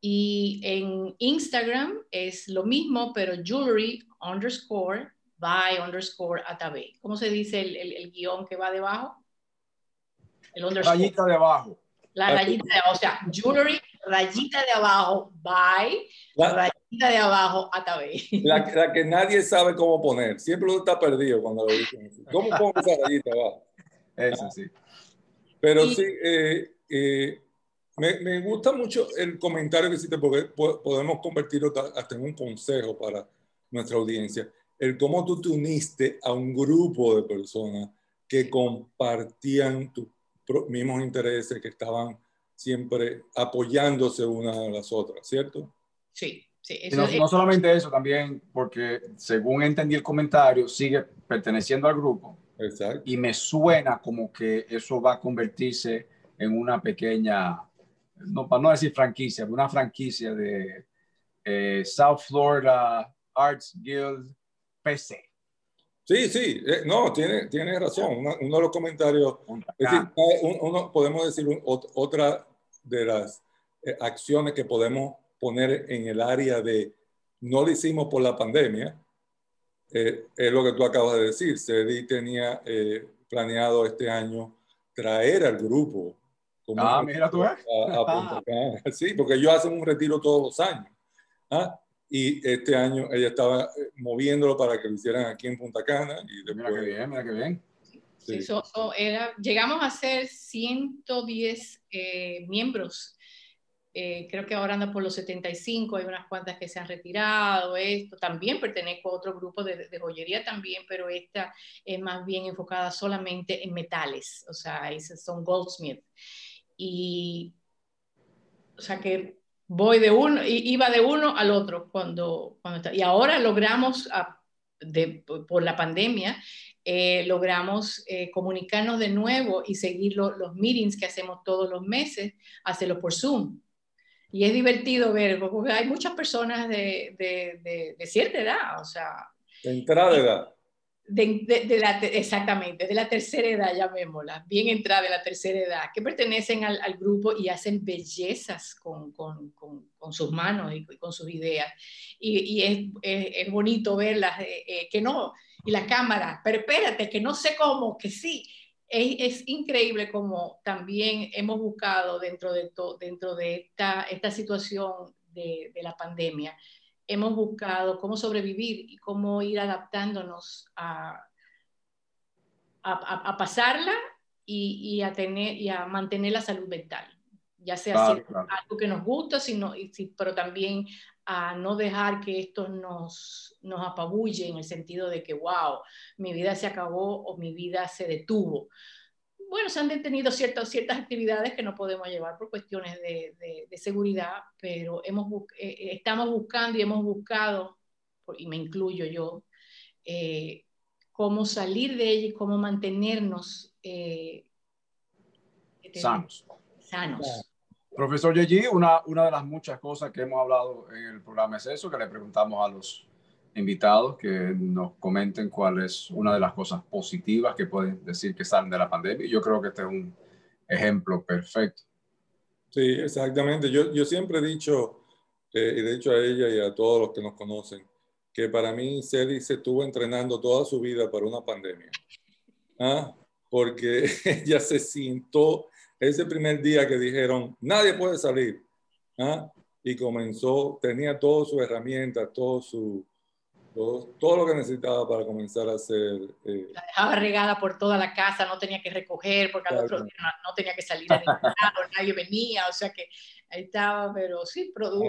Speaker 3: Y en Instagram es lo mismo, pero jewelry underscore by underscore atabey. ¿Cómo se dice el, el, el guion que va debajo?
Speaker 2: El underscore. Rayita de abajo.
Speaker 3: La rayita de abajo, o sea, jewelry, rayita de abajo, by, la, rayita de abajo, atabey.
Speaker 1: La, la, que *laughs* nadie sabe cómo poner. Siempre uno está perdido cuando lo dicen así. ¿Cómo pongo esa rayita abajo?
Speaker 2: Eso sí.
Speaker 1: Pero y, sí, eh, eh, me, me, gusta mucho el comentario que hiciste porque podemos convertirlo hasta en un consejo para nuestra audiencia. El cómo tú te uniste a un grupo de personas que compartían tus mismos intereses, que estaban siempre apoyándose una a las otras, ¿cierto?
Speaker 3: Sí, sí.
Speaker 2: Eso no, es... no, solamente eso, también porque según entendí el comentario, sigue perteneciendo al grupo.
Speaker 1: Exacto.
Speaker 2: Y me suena como que eso va a convertirse en una pequeña no, para no decir franquicia, una franquicia de eh, South Florida Arts Guild PC.
Speaker 1: Sí, sí, eh, no, tiene, tiene razón. Uno, de los comentarios, es decir, uno, podemos decir otra de las eh, acciones que podemos poner en el área de no lo hicimos por la pandemia, eh, es lo que tú acabas de decir. Cedi tenía planeado este año traer al grupo.
Speaker 2: Ah, mira tú.
Speaker 1: A, a Sí, porque ellos hacen un retiro todos los años. ¿ah? y este año ella estaba eh, moviéndolo para que lo hicieran aquí en Punta Cana. Y
Speaker 2: después... Mira qué bien, mira qué bien.
Speaker 3: Sí. era, llegamos a ser 110 eh, miembros. Eh, creo que ahora anda por los 75, hay unas cuantas que se han retirado. Esto también pertenezco a otro grupo de, de joyería también, pero esta es más bien enfocada solamente en metales, o sea, son goldsmith. Y, o sea, que voy de uno, iba de uno al otro cuando, cuando y ahora logramos, por la pandemia, eh, logramos eh, comunicarnos de nuevo y seguir los meetings que hacemos todos los meses, hacerlo por Zoom. Y es divertido ver, porque hay muchas personas de, de, de, cierta edad, o sea...
Speaker 1: De entrada de edad
Speaker 3: de, la, exactamente, de la tercera edad, llamémosla, bien entrada de la tercera edad, que pertenecen al, grupo y hacen bellezas con, con, con, sus manos y, con sus ideas. Y, y es, es, bonito verlas, eh, eh, que no, y la cámara, pero espérate, que no sé cómo, que sí. Es, es increíble como también hemos buscado dentro de, dentro de esta, esta situación de, de la pandemia, hemos buscado cómo sobrevivir y cómo ir adaptándonos a, a, pasarla y, a tener, y a mantener la salud mental, ya sea algo que nos gusta, sino, pero también a no dejar que esto nos, nos apabulle en el sentido de que, wow, mi vida se acabó o mi vida se detuvo bueno, se han detenido ciertas, ciertas actividades que no podemos llevar por cuestiones de, de, seguridad, pero hemos, eh, eh, estamos buscando y hemos buscado, y me incluyo yo, eh, cómo salir de ella y cómo mantenernos
Speaker 2: sanos.
Speaker 3: sanos.
Speaker 2: Profesor Yeji, una, una de las muchas cosas que hemos hablado en el programa es eso, que le preguntamos a los invitados que nos comenten cuál es una de las cosas positivas que pueden decir que salen de la pandemia. Yo creo que este es un ejemplo perfecto.
Speaker 1: Sí, exactamente. Yo, yo siempre he dicho, eh, y de hecho a ella y a todos los que nos conocen, que para mí Cedi se estuvo entrenando toda su vida para una pandemia. ¿Ah? Porque *laughs* ella se sintió ese primer día que dijeron, nadie puede salir. ¿Ah? Y comenzó, tenía todas sus herramientas, todo su, todo, lo que necesitaba para comenzar a hacer.
Speaker 3: Eh, la dejaba regada por toda la casa, no tenía que recoger, porque al otro día no, tenía que salir a ningún *laughs* lado, nadie venía, o sea que ahí estaba, pero sí, produjo,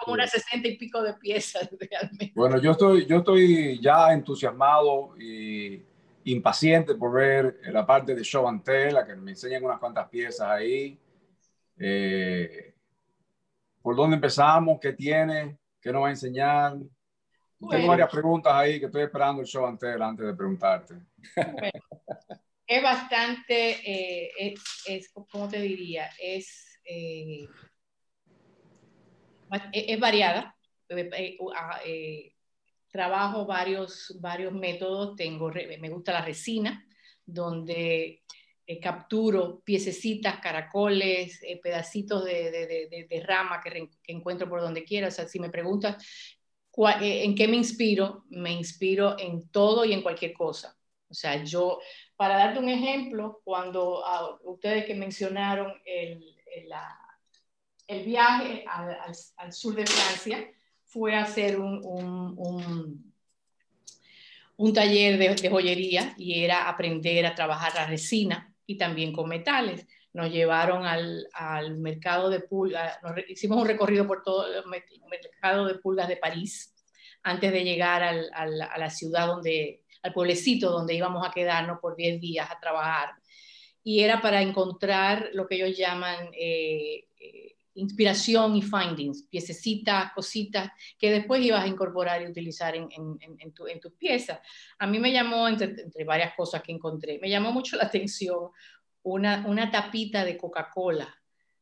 Speaker 3: como unas sesenta y pico de piezas *laughs* realmente.
Speaker 2: Bueno, yo estoy, yo estoy ya entusiasmado y impaciente por ver la parte de Show and Tell, la que me enseñan unas cuantas piezas ahí. Eh, ¿Por dónde empezamos? ¿Qué tiene? ¿Qué nos va a enseñar? Tengo varias preguntas ahí que estoy esperando el show antes, antes de preguntarte.
Speaker 3: es bastante, eh, es, es, ¿cómo te diría? Es, eh, es variada. Eh, ah, trabajo varios, varios métodos. Tengo, me gusta la resina, donde capturo piececitas, caracoles, pedacitos de, de, de, rama que, que, encuentro por donde quiera. O sea, si me preguntas ¿En qué me inspiro? Me inspiro en todo y en cualquier cosa. O sea, yo, para darte un ejemplo, cuando ah, ustedes que mencionaron el, el, viaje al, sur de Francia, fue a hacer un, un, un, taller de, de, joyería y era aprender a trabajar la resina y también con metales. Nos llevaron al, al mercado de pulgas, hicimos un recorrido por todo el mercado de pulgas de París antes de llegar a la ciudad donde, al pueblecito donde íbamos a quedarnos por 10 días a trabajar. Y era para encontrar lo que ellos llaman eh, eh, inspiración y findings, piececitas, cositas que después ibas a incorporar y utilizar en, tu, en tus piezas. A mí me llamó, entre, varias cosas que encontré, me llamó mucho la atención una, una tapita de Coca-Cola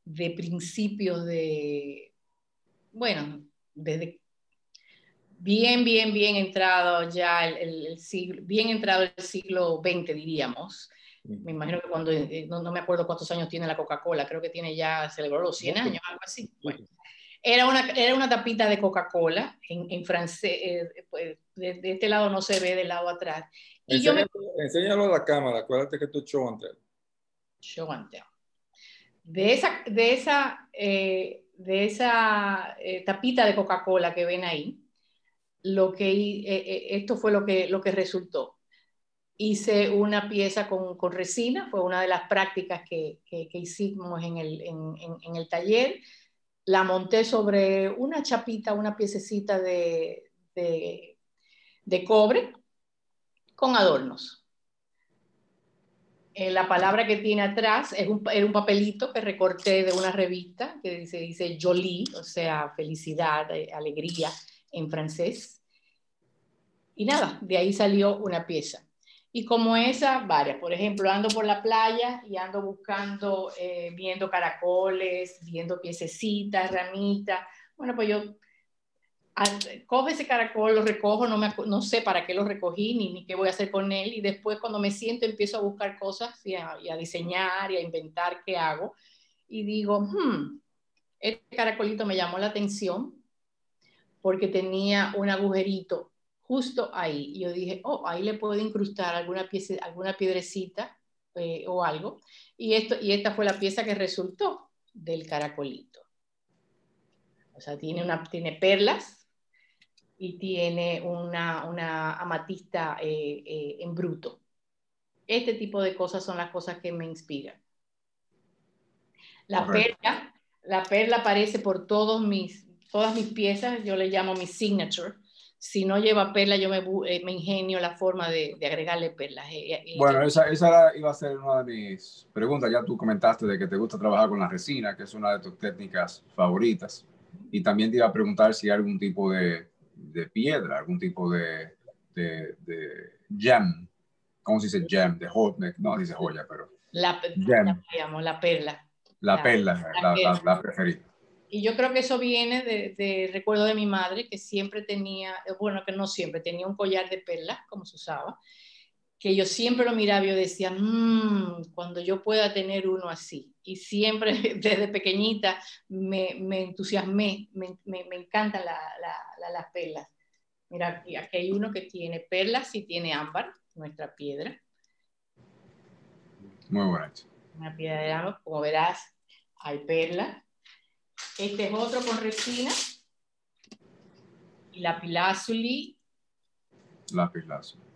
Speaker 3: de principios de, bueno, desde bien, bien, bien entrado ya el, siglo, bien entrado el siglo XX, diríamos. Me imagino que cuando, eh, no, me acuerdo cuántos años tiene la Coca-Cola, creo que tiene ya, celebró los 100 años, algo así. Bueno, era una, era una tapita de Coca-Cola en, en, francés, eh, pues, de, este lado no se ve, del lado atrás.
Speaker 1: Y enséñalo, yo me... enséñalo a la cámara, acuérdate que es show and tell.
Speaker 3: De esa, de esa, eh, de esa tapita de Coca-Cola que ven ahí, lo que, eh, eh, esto fue lo que, lo que resultó. Hice una pieza con, con resina, fue una de las prácticas que, que, hicimos en el, en, el, taller. La monté sobre una chapita, una piececita de, de, de cobre con adornos. Eh, la palabra que tiene atrás es un, era un papelito que recorté de una revista que dice, dice jolie, o sea, felicidad, alegría en francés. Y nada, de ahí salió una pieza. Y como esa, varias. Por ejemplo, ando por la playa y ando buscando, eh, viendo caracoles, viendo piececitas, ramitas. Bueno, pues yo cojo ese caracol, lo recojo, no, me, no sé para qué lo recogí ni, ni qué voy a hacer con él. Y después cuando me siento empiezo a buscar cosas y a, y a diseñar y a inventar qué hago. Y digo, hmm, este caracolito me llamó la atención porque tenía un agujerito justo ahí. Y yo dije, oh, ahí le puedo incrustar alguna, pieza, alguna piedrecita eh, o algo. Y, esto, y esta fue la pieza que resultó del caracolito. O sea, tiene, una, tiene perlas y tiene una, una amatista eh, eh, en bruto. Este tipo de cosas son las cosas que me inspiran. La perla, la perla aparece por todos mis, todas mis piezas, yo le llamo mi signature. Si no lleva perla, yo me, eh, me ingenio la forma de, de agregarle perlas. Eh,
Speaker 2: eh, bueno, esa, esa, iba a ser una de mis preguntas. Ya tú comentaste de que te gusta trabajar con la resina, que es una de tus técnicas favoritas. Y también te iba a preguntar si hay algún tipo de, de piedra, algún tipo de, de, de, gem. ¿Cómo se dice gem? De joya, no dice joya, pero...
Speaker 3: La, gem. la, la perla.
Speaker 2: La, perla, la, la, la preferida.
Speaker 3: Y yo creo que eso viene de, recuerdo de mi madre, que siempre tenía, eh, bueno, que no siempre, tenía un collar de perlas, como se usaba, que yo siempre lo miraba y yo decía, mmm, cuando yo pueda tener uno así. Y siempre, *laughs* desde pequeñita, me, me entusiasmé, me, me, me encantan las perlas. Mira, aquí, aquí hay uno que tiene perlas y tiene ámbar, nuestra piedra.
Speaker 2: Muy buena.
Speaker 3: Una piedra de ámbar, como verás, hay perlas este es otro con resina. Y la pilázuli.
Speaker 2: Lapislázuli.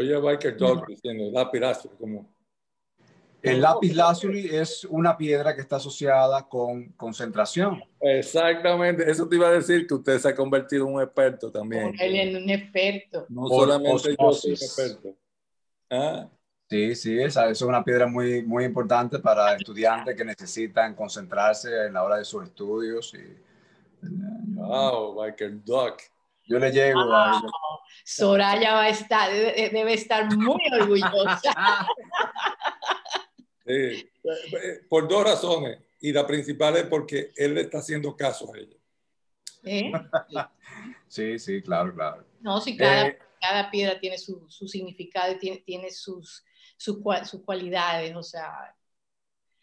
Speaker 1: Oye, Biker Dog diciendo lapislázuli como...
Speaker 2: El lápiz lazuli es una piedra que está asociada con concentración.
Speaker 1: Exactamente, eso te iba a decir que usted se ha convertido en un experto también.
Speaker 3: Él en un experto.
Speaker 1: No solamente yo soy un experto. ¿Ah?
Speaker 2: Sí, sí, esa, es una piedra muy, muy importante para estudiantes que necesitan concentrarse en la hora de sus estudios. Y,
Speaker 1: wow, Michael Duck.
Speaker 2: Yo le llego a...
Speaker 3: Soraya va a estar, debe, estar muy orgullosa. *laughs*
Speaker 1: Sí, por dos razones. Y la principal es porque él le está haciendo caso a ella.
Speaker 3: ¿Eh?
Speaker 2: Sí, sí, claro, claro.
Speaker 3: No, sí, cada, eh, cada piedra tiene su, su significado y tiene, tiene sus, sus, sus cualidades, o sea...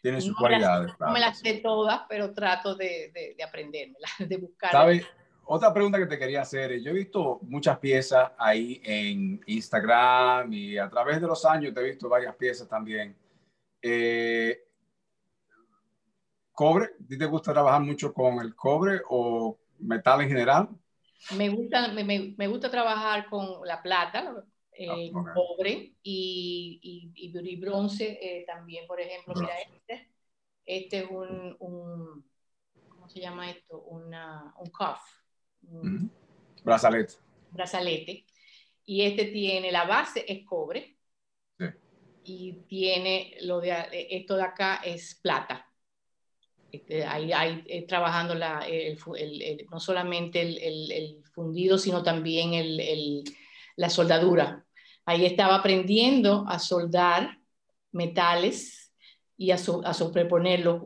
Speaker 2: Tiene sus cualidades.
Speaker 3: no me las sé todas, pero trato de, de, de aprendérmelas, de buscar.
Speaker 2: ¿Sabes? Otra pregunta que te quería hacer, yo he visto muchas piezas ahí en Instagram y a través de los años te he visto varias piezas también. Eh, ¿Cobre? ¿Te gusta trabajar mucho con el cobre o metal en general?
Speaker 3: Me gusta, me, me gusta trabajar con la plata, eh, cobre y, y, bronce eh, también, por ejemplo, mira este, este es un, un, ¿cómo se llama esto? Una, un cuff. Un,
Speaker 2: Brazalete.
Speaker 3: Brazalete. Y este tiene, la base es cobre. Sí. Y tiene, lo de, esto de acá es plata. Este, ahí, ahí eh, trabajando la, el, el, no solamente el, fundido, sino también la soldadura Ahí estaba aprendiendo a soldar metales y a, sobreponerlos.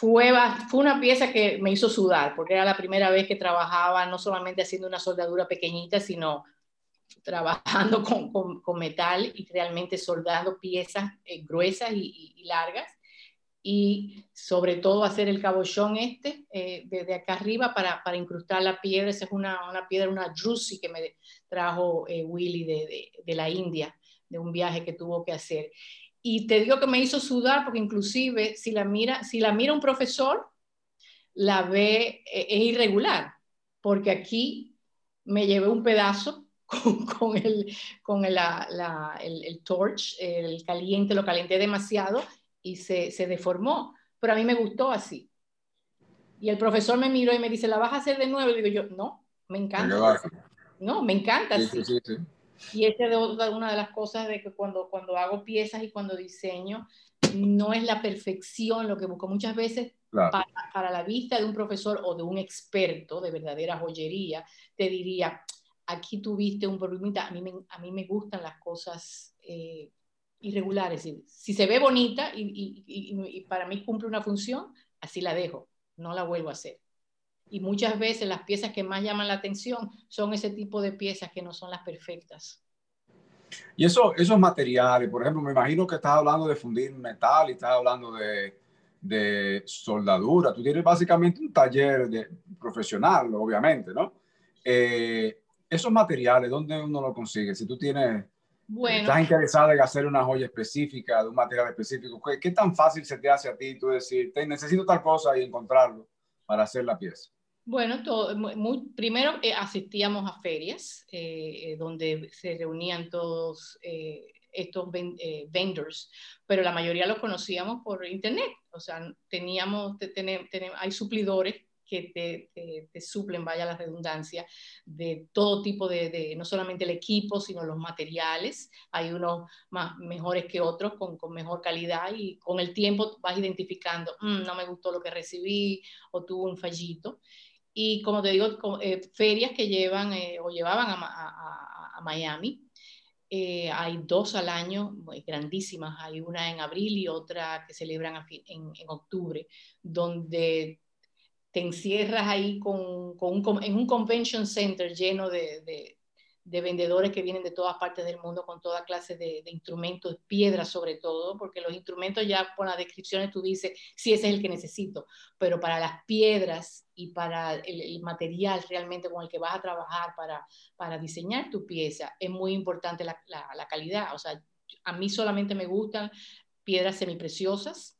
Speaker 3: Fue, una pieza que me hizo sudar, porque era la primera vez que trabajaba no solamente haciendo una soldadura pequeñita, sino trabajando *laughs* con, metal y realmente soldando piezas eh, gruesas y, largas. Y sobre todo hacer el cabochón este, eh, desde acá arriba, para, incrustar la piedra. Esa es una, una piedra, una drusi que me trajo eh, Willy de la India, de un viaje que tuvo que hacer. Y te digo que me hizo sudar porque inclusive si la mira, si la mira un profesor, la ve, es irregular, porque aquí me llevé un pedazo *laughs* con, el, con el, el, torch, el caliente, lo calenté demasiado y se, se, deformó. Pero a mí me gustó así. Y el profesor me miró y me dice, ¿la vas a hacer de nuevo? Y digo yo, no, me encanta. No, me encanta. Sí, sí, sí, y esa es una de las cosas de que cuando, cuando hago piezas y cuando diseño, no es la perfección lo que busco. Muchas veces para, para, la vista de un profesor o de un experto de verdadera joyería, te diría, aquí tuviste un problemita, a mí me, a mí me gustan las cosas eh, irregulares. Si, se ve bonita y, y, para mí cumple una función, así la dejo, no la vuelvo a hacer. Y muchas veces las piezas que más llaman la atención son ese tipo de piezas que no son las perfectas.
Speaker 2: Y eso, esos materiales, por ejemplo, me imagino que estás hablando de fundir metal y estás hablando de, de soldadura. Tú tienes básicamente un taller de, profesional, obviamente, ¿no? Eh, esos materiales, ¿dónde uno lo consigue? Si tú tienes, bueno, estás interesado en hacer una joya específica, de un material específico, ¿qué, qué tan fácil se te hace a ti tú decir, te, necesito tal cosa y encontrarlo para hacer la pieza?
Speaker 3: Bueno, primero eh, asistíamos a ferias eh, eh, donde se reunían todos estos vendors, pero la mayoría los conocíamos por internet. O sea, teníamos, hay suplidores que te, suplen, vaya la redundancia, de todo tipo de, no solamente el equipo, sino los materiales. Hay unos más mejores que otros, con, con mejor calidad y con el tiempo vas identificando, mm, no me gustó lo que recibí o tuvo un fallito. Y como te digo, eh, ferias que llevan eh, o llevaban a, a, Miami. Eh, hay dos al año, muy grandísimas. Hay una en abril y otra que celebran en, en octubre, donde te encierras ahí con, con en un convention center lleno de, vendedores que vienen de todas partes del mundo con toda clase de, instrumentos, piedras sobre todo, porque los instrumentos ya con las descripciones tú dices, sí, ese es el que necesito, pero para las piedras y para el, material realmente con el que vas a trabajar para, para diseñar tu pieza, es muy importante la, la, la calidad. O sea, a mí solamente me gustan piedras semipreciosas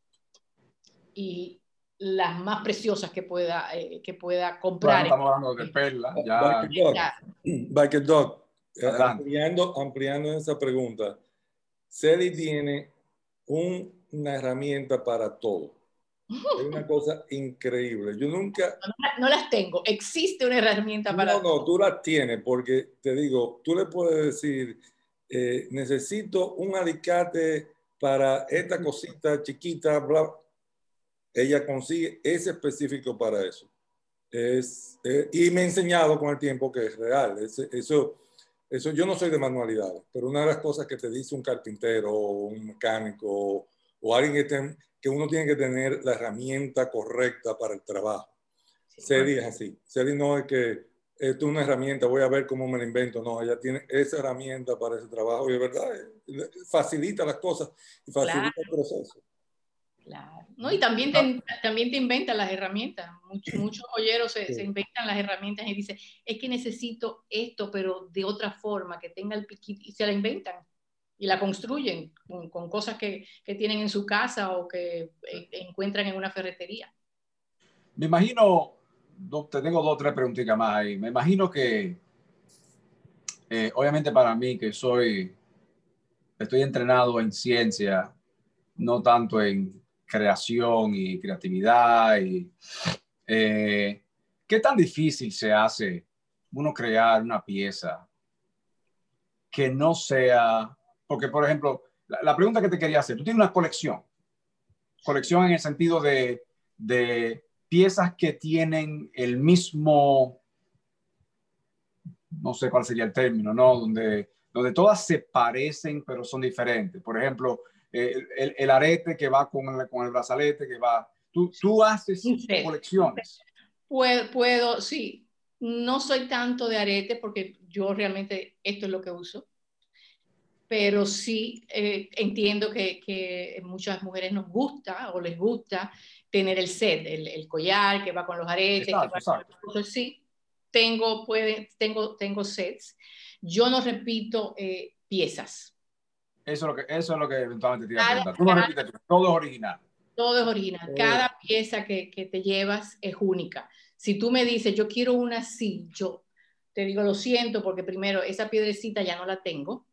Speaker 3: y, las más preciosas que pueda, eh, que pueda comprar.
Speaker 2: estamos hablando de perlas. Ya.
Speaker 1: Dog, Dog, eh, ampliando, ampliando esa pregunta, Celi tiene una herramienta para todo. Es una cosa increíble. Yo nunca...
Speaker 3: No, las tengo. Existe una herramienta para
Speaker 1: No, no, tú las tienes porque te digo, tú le puedes decir, eh, necesito un alicate para esta cosita chiquita, bla, ella consigue ese específico para eso. Es, eh, y me ha enseñado con el tiempo que es real. eso, eso, yo no soy de manualidades, pero una de las cosas que te dice un carpintero o un mecánico o, alguien que, que uno tiene que tener la herramienta correcta para el trabajo. Sí, es así. Sedi no es que esto es una herramienta, voy a ver cómo me la invento. No, ella tiene esa herramienta para ese trabajo y de verdad eh, facilita las cosas y facilita el proceso.
Speaker 3: Claro. ¿no? Y también te, también te inventan las herramientas. Muchos, muchos joyeros se, se, inventan las herramientas y dicen, es que necesito esto, pero de otra forma, que tenga el piquito, y se la inventan y la construyen con, con cosas que, que, tienen en su casa o que eh, encuentran en una ferretería.
Speaker 2: Me imagino, te tengo dos o tres preguntitas más ahí. Me imagino que, eh, obviamente para mí, que soy, estoy entrenado en ciencia, no tanto en creación y creatividad. Y, eh, ¿Qué tan difícil se hace uno crear una pieza que no sea, porque por ejemplo, la, pregunta que te quería hacer, tú tienes una colección, colección en el sentido de, de piezas que tienen el mismo, no sé cuál sería el término, ¿no? Donde, donde todas se parecen pero son diferentes. Por ejemplo, el, el, arete que va con el, con el brazalete, que va, Tú, tú haces colecciones.
Speaker 3: Puedo, puedo, sí. No soy tanto de arete porque yo realmente esto es lo que uso pero sí eh, entiendo que, que, muchas mujeres nos gusta o les gusta tener el set, el, collar que va con los aretes. Exacto, Sí, tengo, puede, tengo, tengo sets. Yo no repito eh, piezas.
Speaker 2: Eso es, lo que, eso es lo que eventualmente te iba a preguntar. Tú no repites, todo es original.
Speaker 3: Todo es original. Cada pieza que, que, te llevas es única. Si tú me dices, yo quiero una así, yo te digo, lo siento, porque primero esa piedrecita ya no la tengo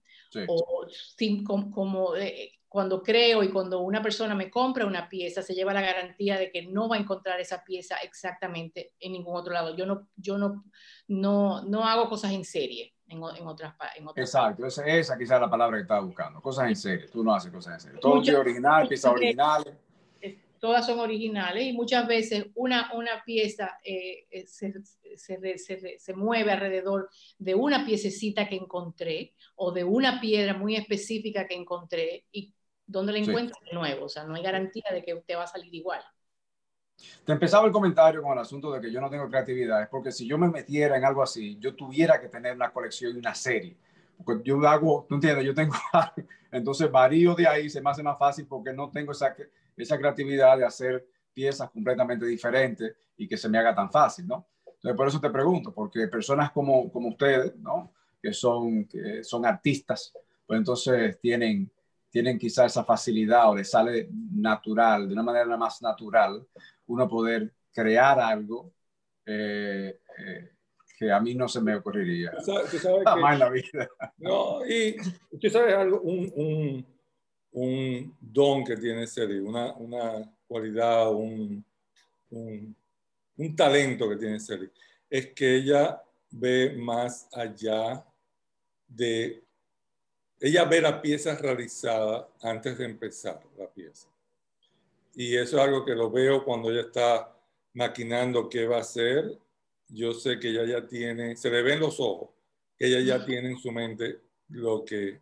Speaker 3: o sin, como, eh, cuando creo y cuando una persona me compra una pieza, se lleva la garantía de que no va a encontrar esa pieza exactamente en ningún otro lado. Yo no, yo no, no, no hago cosas en serie. En, en, otras, en
Speaker 2: Exacto, esa, esa quizás es la palabra que estaba buscando. Cosas en serie. Tú no haces cosas en serie. Todo es original, piezas originales
Speaker 3: todas son originales y muchas veces una, una pieza eh, eh, se, se, se, mueve alrededor de una piececita que encontré o de una piedra muy específica que encontré y donde la encuentro de nuevo, o sea, no hay garantía de que te va a salir igual.
Speaker 2: Te empezaba el comentario con el asunto de que yo no tengo creatividad, es porque si yo me metiera en algo así, yo tuviera que tener una colección y una serie. Porque yo hago, tú entiendes, yo tengo, *laughs* entonces varío de ahí, se me hace más fácil porque no tengo esa, esa creatividad de hacer piezas completamente diferentes y que se me haga tan fácil, ¿no? Entonces, por eso te pregunto, porque personas como, como ustedes, ¿no? Que son, que son artistas, pues entonces tienen, tienen quizá esa facilidad o les sale natural, de una manera más natural, uno poder crear algo eh, eh, que a mí no se me ocurriría. ¿Tú sabes, en la vida.
Speaker 1: No, y tú sabes algo, un, un un don que tiene Celi, una, una cualidad, un, un, un, talento que tiene Celi, es que ella ve más allá de, ella ve la pieza realizada antes de empezar la pieza. Y eso es algo que lo veo cuando ella está maquinando qué va a hacer. Yo sé que ella ya tiene, se le ven los ojos, que ella ya tiene en su mente lo que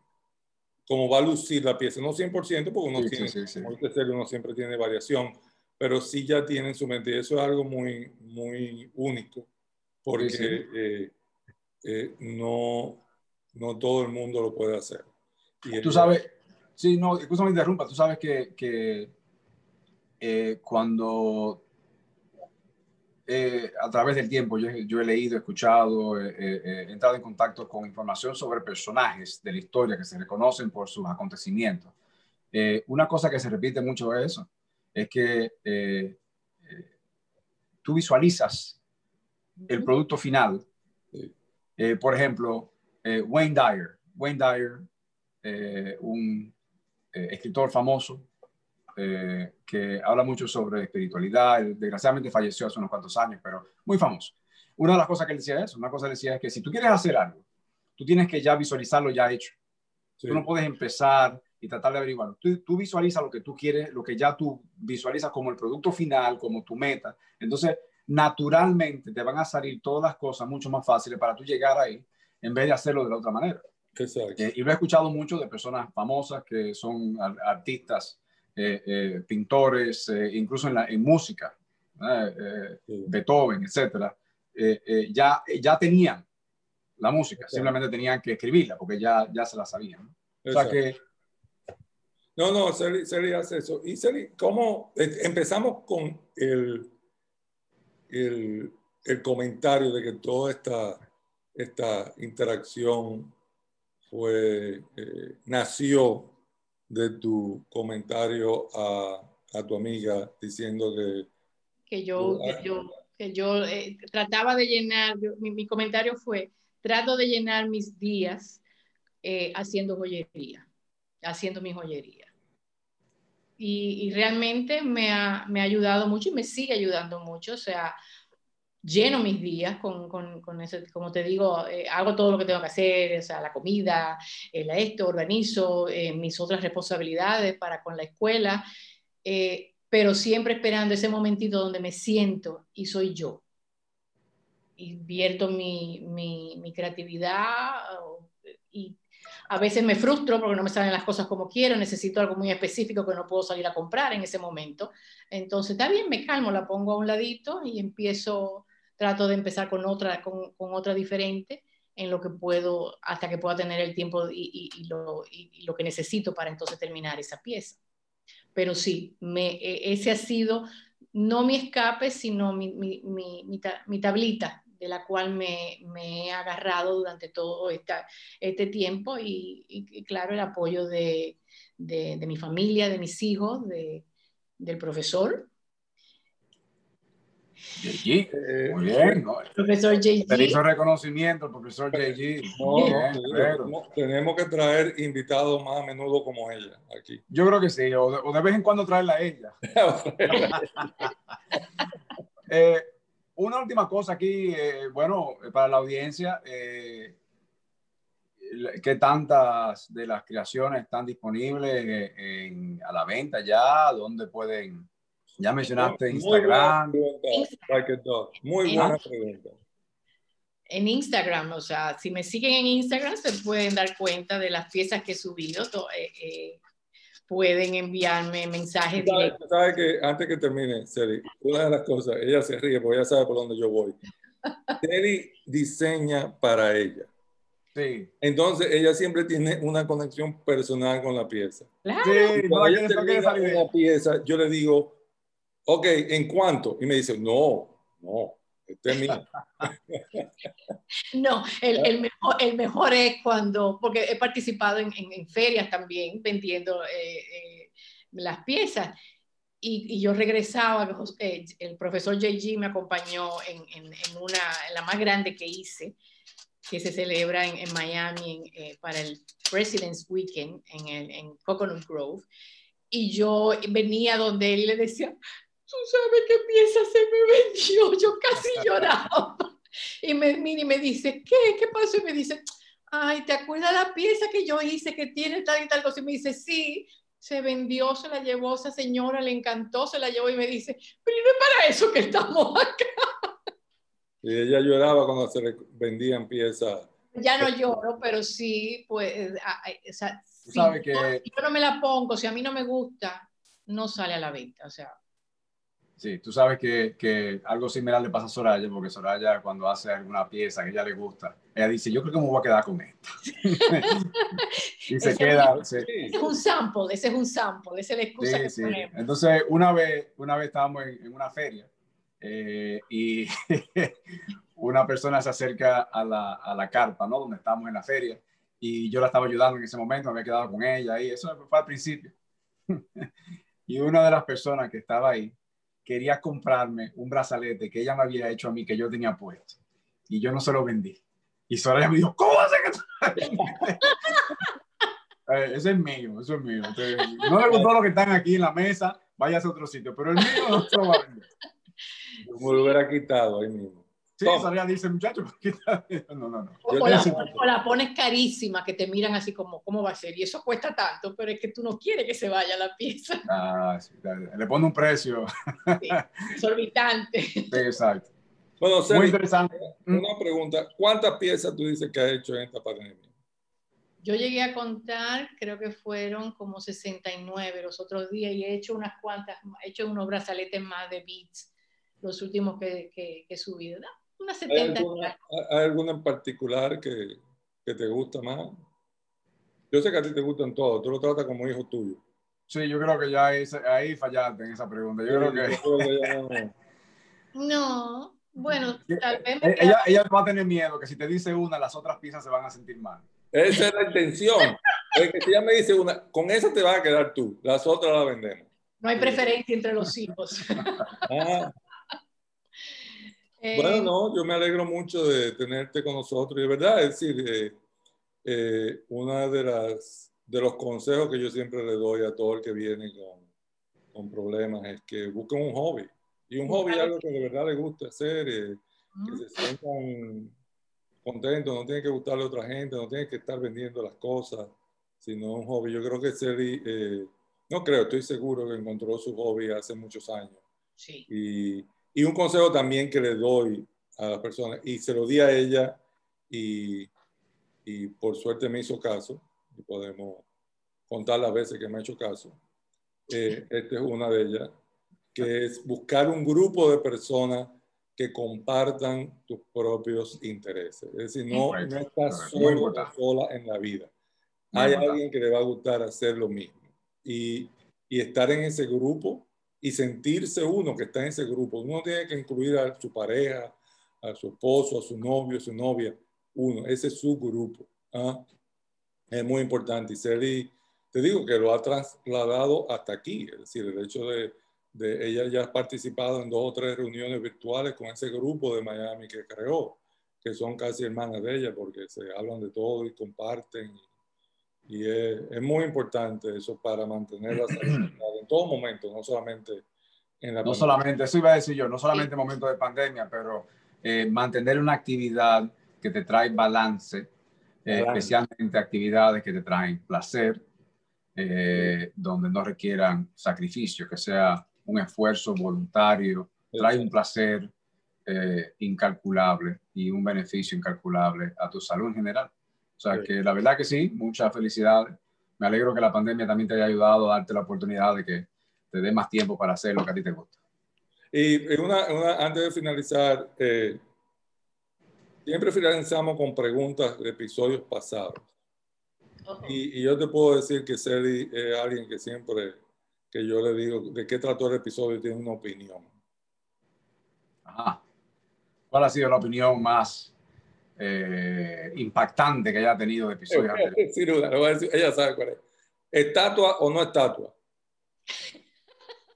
Speaker 1: cómo va a lucir la pieza. No 100%, porque uno tiene, uno siempre tiene variación, pero sí ya tiene en su mente. Y eso es algo muy, muy único, porque eh, eh, no, no todo el mundo lo puede hacer.
Speaker 2: Y tú sabes, sí, no, me interrumpa, tú sabes que, que eh, cuando eh, a través del tiempo yo, yo he leído, escuchado, he entrado en contacto con información sobre personajes de la historia que se reconocen por sus acontecimientos. Eh, una cosa que se repite mucho es eso, es que eh, tú visualizas el producto final. por ejemplo, Wayne Dyer. Wayne Dyer, un escritor famoso, eh, que habla mucho sobre espiritualidad. Desgraciadamente falleció hace unos cuantos años, pero muy famoso. Una de las cosas que él decía es, una cosa decía es que si tú quieres hacer algo, tú tienes que ya visualizarlo ya hecho. Tú no puedes empezar y tratar de averiguarlo. Tú, tú visualizas lo que tú quieres, lo que ya tú visualizas como el producto final, como tu meta. Entonces, naturalmente te van a salir todas las cosas mucho más fáciles para tú llegar ahí en vez de hacerlo de la otra manera.
Speaker 1: Exacto.
Speaker 2: Eh, y lo he escuchado mucho de personas famosas que son artistas eh, eh, pintores, eh, incluso en, la, en música, Beethoven, etcétera, ya, ya tenían la música, simplemente tenían que escribirla porque ya, ya se la sabían. O sea que...
Speaker 1: No, no, Seri, hace eso. Y Seri, ¿cómo empezamos con el, el, el, comentario de que toda esta, esta interacción fue, nació de tu comentario a, a tu amiga diciendo que...
Speaker 3: Que yo, que yo, que yo eh, trataba de llenar, mi, mi, comentario fue, trato de llenar mis días eh, haciendo joyería, haciendo mi joyería. Y, y realmente me ha, me ha ayudado mucho y me sigue ayudando mucho. O sea, lleno mis días con, con, con eso, como te digo, eh, hago todo lo que tengo que hacer, o sea, la comida, el esto, organizo eh, mis otras responsabilidades para con la escuela, eh, pero siempre esperando ese momentito donde me siento y soy yo. Invierto mi, mi, mi creatividad y A veces me frustro porque no me salen las cosas como quiero, necesito algo muy específico que no puedo salir a comprar en ese momento. Entonces, está bien, me calmo, la pongo a un ladito y empiezo, trato de empezar con otra, con, con otra diferente en lo que puedo, hasta que pueda tener el tiempo y, y, lo, y, lo, que necesito para entonces terminar esa pieza. Pero sí, me, e, ese ha sido no mi escape, sino mi, mi, mi, mi tablita de la cual me, me, he agarrado durante todo esta, este tiempo y, y, claro, el apoyo de, de, de, mi familia, de mis hijos, de, del profesor.
Speaker 2: JG, eh, muy bien. ¿no?
Speaker 3: Profesor JG.
Speaker 2: Te hizo reconocimiento, profesor JG.
Speaker 1: No, no, tenemos que traer invitados más a menudo como ella aquí.
Speaker 2: Yo creo que sí, o de, o de vez en cuando traerla a ella. *laughs* *laughs* eh, una última cosa aquí, eh, bueno, para la audiencia, eh, ¿qué tantas de las creaciones están disponibles en, a la venta ya? ¿Dónde pueden? Ya mencionaste Instagram.
Speaker 1: Muy buena pregunta.
Speaker 3: En Instagram, o sea, si me siguen en Instagram se pueden dar cuenta de las piezas que he subido. Eh, eh, pueden enviarme mensajes
Speaker 1: directos. ¿Sabes que antes que termine, Seri, una de las cosas, ella se ríe porque ella sabe por dónde yo voy. *laughs* Seri diseña para ella.
Speaker 2: Sí.
Speaker 1: Entonces ella siempre tiene una conexión personal con la pieza.
Speaker 3: Claro.
Speaker 2: Sí, no,
Speaker 1: Cuando ella termina una pieza, yo le digo, ok, ¿en cuánto? Y me dice, no, no, este es mío. *laughs*
Speaker 3: No, el, el, mejor, el mejor es cuando, porque he participado en, en, en ferias también vendiendo eh, eh, las piezas. Y, y, yo regresaba, eh, el profesor JG me acompañó en, en, en, una, en la más grande que hice, que se celebra en, Miami eh, para el President's Weekend en, el, Coconut Grove. Y yo venía donde él le decía, tú sabes qué pieza se me vendió, yo casi *laughs* lloraba. Y me mira y me dice, ¿qué? ¿Qué pasó? Y me dice, ay, ¿te acuerdas la pieza que yo hice que tiene tal y tal cosa? Y me dice, sí, se vendió, se la llevó esa señora, le encantó, se la llevó y me dice, pero no es para eso que estamos acá.
Speaker 1: Y ella lloraba cuando se vendían piezas.
Speaker 3: Ya no lloro, pero sí, pues, o sea,
Speaker 2: que-
Speaker 3: yo no me la pongo, si a mí no me gusta, no sale a la venta, o sea.
Speaker 2: Sí, tú sabes que, que algo similar le pasa a Soraya, porque Soraya cuando hace alguna pieza que a ella le gusta, ella dice, yo creo que me voy a quedar con esta. *laughs* y se
Speaker 3: Ese
Speaker 2: queda.
Speaker 3: es-
Speaker 2: se-
Speaker 3: Ese es un sample, ese es un sample, esa es la excusa
Speaker 2: sí,
Speaker 3: que
Speaker 2: sí.
Speaker 3: ponemos.
Speaker 2: Entonces, una vez, una vez estábamos en, en una feria eh, y *laughs* una persona se acerca a la, a la carpa, ¿no? Donde estábamos en la feria y yo la estaba ayudando en ese momento, me había quedado con ella y eso fue al principio. *laughs* y una de las personas que estaba ahí quería comprarme un brazalete que ella me había hecho a mí, que yo tenía puesto. Y yo no se lo vendí. Y Soraya me dijo, ¿cómo hace que tú *laughs* Eh, ese es mío, eso es mío. No le gustó lo que están aquí en la mesa, váyase a otro sitio, pero el mío no se lo va a vender.
Speaker 1: Yo me lo hubiera quitado ahí mismo.
Speaker 2: Sí,
Speaker 1: Toma.
Speaker 2: Soraya dice, muchachos, *laughs* quita- no, no, no.
Speaker 3: O, la,
Speaker 1: necesito-
Speaker 3: o la pones carísima, que te miran así como, ¿cómo va a ser? Y eso cuesta tanto, pero es que tú no quieres que se vaya la pieza. *laughs*
Speaker 2: Ah, sí, le pone un precio.
Speaker 3: Sí, exorbitante.
Speaker 2: Sí, exacto.
Speaker 1: Bueno,
Speaker 2: Muy interesante. Mm.
Speaker 1: una pregunta. ¿Cuántas piezas tú dices que has hecho en esta pandemia?
Speaker 3: Yo llegué a contar, creo que fueron como 69 los otros días y he hecho unas cuantas, he hecho unos brazaletes más de beats, los últimos que, que, que he subido. ¿no? Unas
Speaker 1: ¿Hay
Speaker 3: 70.
Speaker 1: alguna, hay alguna en particular que, que te gusta más? Yo sé que a ti te gustan todos, tú lo tratas como hijo tuyo.
Speaker 2: Sí, yo creo que ya ahí, ahí fallaste en esa pregunta. Yo creo que
Speaker 1: Yo creo que ya no- *laughs*
Speaker 3: No, bueno, tal vez me
Speaker 2: Eh, ella, ella va a tener miedo que si te dice una, las otras piezas se van a sentir mal.
Speaker 1: Esa es la intención. *laughs* Es que si ella me dice una, con esa te vas a quedar tú, las otras las vendemos.
Speaker 3: no hay preferencia entre los hijos.
Speaker 1: Ah,
Speaker 3: Eh,
Speaker 1: bueno, no, yo me alegro mucho de tenerte con nosotros. Y de verdad, es decir, eh, eh, una de las de los consejos que yo siempre le doy a todo el que viene con, con problemas es que busquen un hobby. Y un hobby es algo que de verdad le gusta hacer, eh, que se sientan contentos, no tiene que gustarle a otra gente, no tiene que estar vendiendo las cosas, sino un hobby. Yo creo que Seri, eh, no creo, estoy seguro que encontró su hobby hace muchos años.
Speaker 3: sí.
Speaker 1: Y, y un consejo también que le doy a las personas, y se lo di a ella, y, y por suerte me hizo caso, y podemos contar las veces que me ha hecho caso. Eh, esta es una de ellas, que es buscar un grupo de personas que compartan tus propios intereses. Es decir, no, no estás solo sola en la vida. Hay alguien que le va a gustar hacer lo mismo. Y, y, estar en ese grupo y sentirse uno que está en ese grupo. Uno tiene que incluir a su pareja, a su esposo, a su novio, a su novia. Uno, ese es su grupo. ¿ah? Es muy importante. Y Celi, te digo que lo ha trasladado hasta aquí. Es decir, el hecho de de, ella ya ha participado en dos o tres reuniones virtuales con ese grupo de Miami que creó, que son casi hermanas de ella porque se hablan de todo y comparten. Y, es, es, muy importante eso para mantener la *clears throat* salud en todo momento, no solamente en la
Speaker 2: No solamente, eso iba a decir yo, no solamente en momentos de pandemia, pero eh, mantener una actividad que te trae balance, eh, especialmente actividades que te traen placer, eh, donde no requieran sacrificio, que sea un esfuerzo voluntario, trae un placer eh, incalculable y un beneficio incalculable a tu salud en general. O sea que la verdad que sí, mucha felicidad. Me alegro que la pandemia también te haya ayudado a darte la oportunidad de que te dé más tiempo para hacer lo que a ti te gusta.
Speaker 1: Y una, antes de finalizar, eh, siempre finalizamos con preguntas de episodios pasados. Y, y, yo te puedo decir que Cedi es alguien que siempre que yo le digo de qué trató el episodio tiene una opinión.
Speaker 2: Ajá. ¿Cuál ha sido la opinión más eh, impactante que haya tenido el episodio
Speaker 1: ella sabe cuál es. ¿Estatua o no estatua?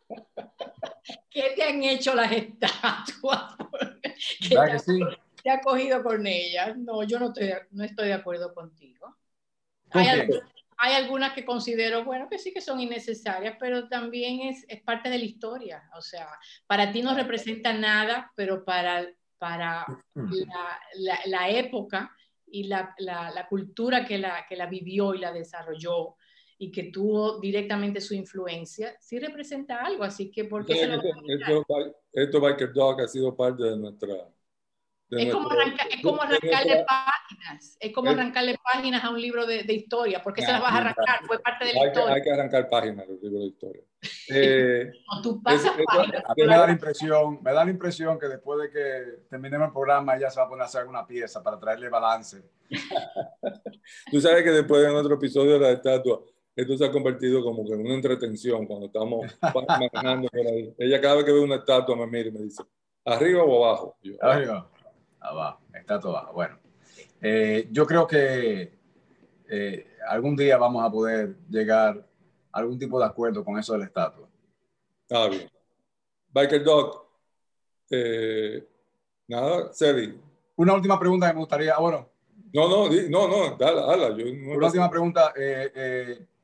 Speaker 1: *laughs*
Speaker 3: ¿Qué te han hecho las estatuas? *laughs* ¿Qué te, que sí? te, ha cogido con ellas? No, yo no estoy, no estoy de acuerdo contigo. ¿Hay, hay algunas que considero, bueno, que sí que son innecesarias, pero también es, es parte de la historia. O sea, para ti no representa nada, pero para, para la, la, la época y la, la, cultura que la, que la vivió y la desarrolló y que tuvo directamente su influencia, sí representa algo. Así que, ¿por qué se lo
Speaker 1: esto, esto, Biker Dog ha sido parte de nuestra
Speaker 3: es como, arrancarle páginas, es como arrancarle páginas a un libro de, de historia, porque se las vas a arrancar, fue parte de la
Speaker 1: hay
Speaker 3: historia.
Speaker 1: Que, hay que arrancar páginas del libro de historia. *laughs* Eh,
Speaker 3: no, tú pasas páginas.
Speaker 2: A mí me da, la impresión, me da la impresión que después de que terminemos el programa ella se va a poner a hacer alguna pieza para traerle balance. *laughs*
Speaker 1: tú sabes que después de otro episodio de la estatua, esto se ha convertido como que en una entretención cuando estamos *laughs* manejando por ahí. Ella cada vez que ve una estatua me mira y me dice, ¿arriba o abajo?
Speaker 2: Yo, arriba abajo, está todo abajo. Bueno, eh, yo creo que eh, algún día vamos a poder llegar a algún tipo de acuerdo con eso de la estatua.
Speaker 1: Ah, bien. Biker Dog, eh, nada, Sally.
Speaker 2: Una última pregunta que me gustaría, ah, bueno.
Speaker 1: No, no, no, no, dale, dale.
Speaker 2: Yo una última pregunta.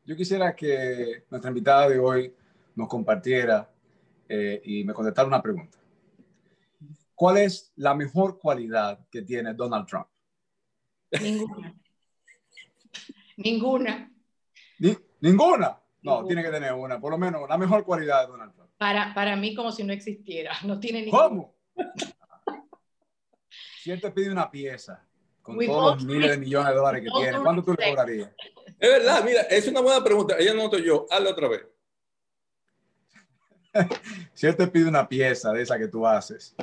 Speaker 2: yo quisiera que nuestra invitada de hoy nos compartiera y me contestara una pregunta. ¿Cuál es la mejor cualidad que tiene Donald Trump?
Speaker 3: Ninguna. *laughs* Ninguna.
Speaker 2: ¿Ninguna? No, tiene que tener una, por lo menos la mejor cualidad de Donald Trump.
Speaker 3: Para, para mí como si no existiera, no tiene
Speaker 2: ninguna. ¿Cómo? si él te pide una pieza con todos los miles de millones de dólares que tiene, ¿cuánto tú le cobrarías?
Speaker 1: Es verdad, mira, es una buena pregunta. Ella no yo, hazla otra vez. *laughs*
Speaker 2: si él te pide una pieza de esa que tú haces,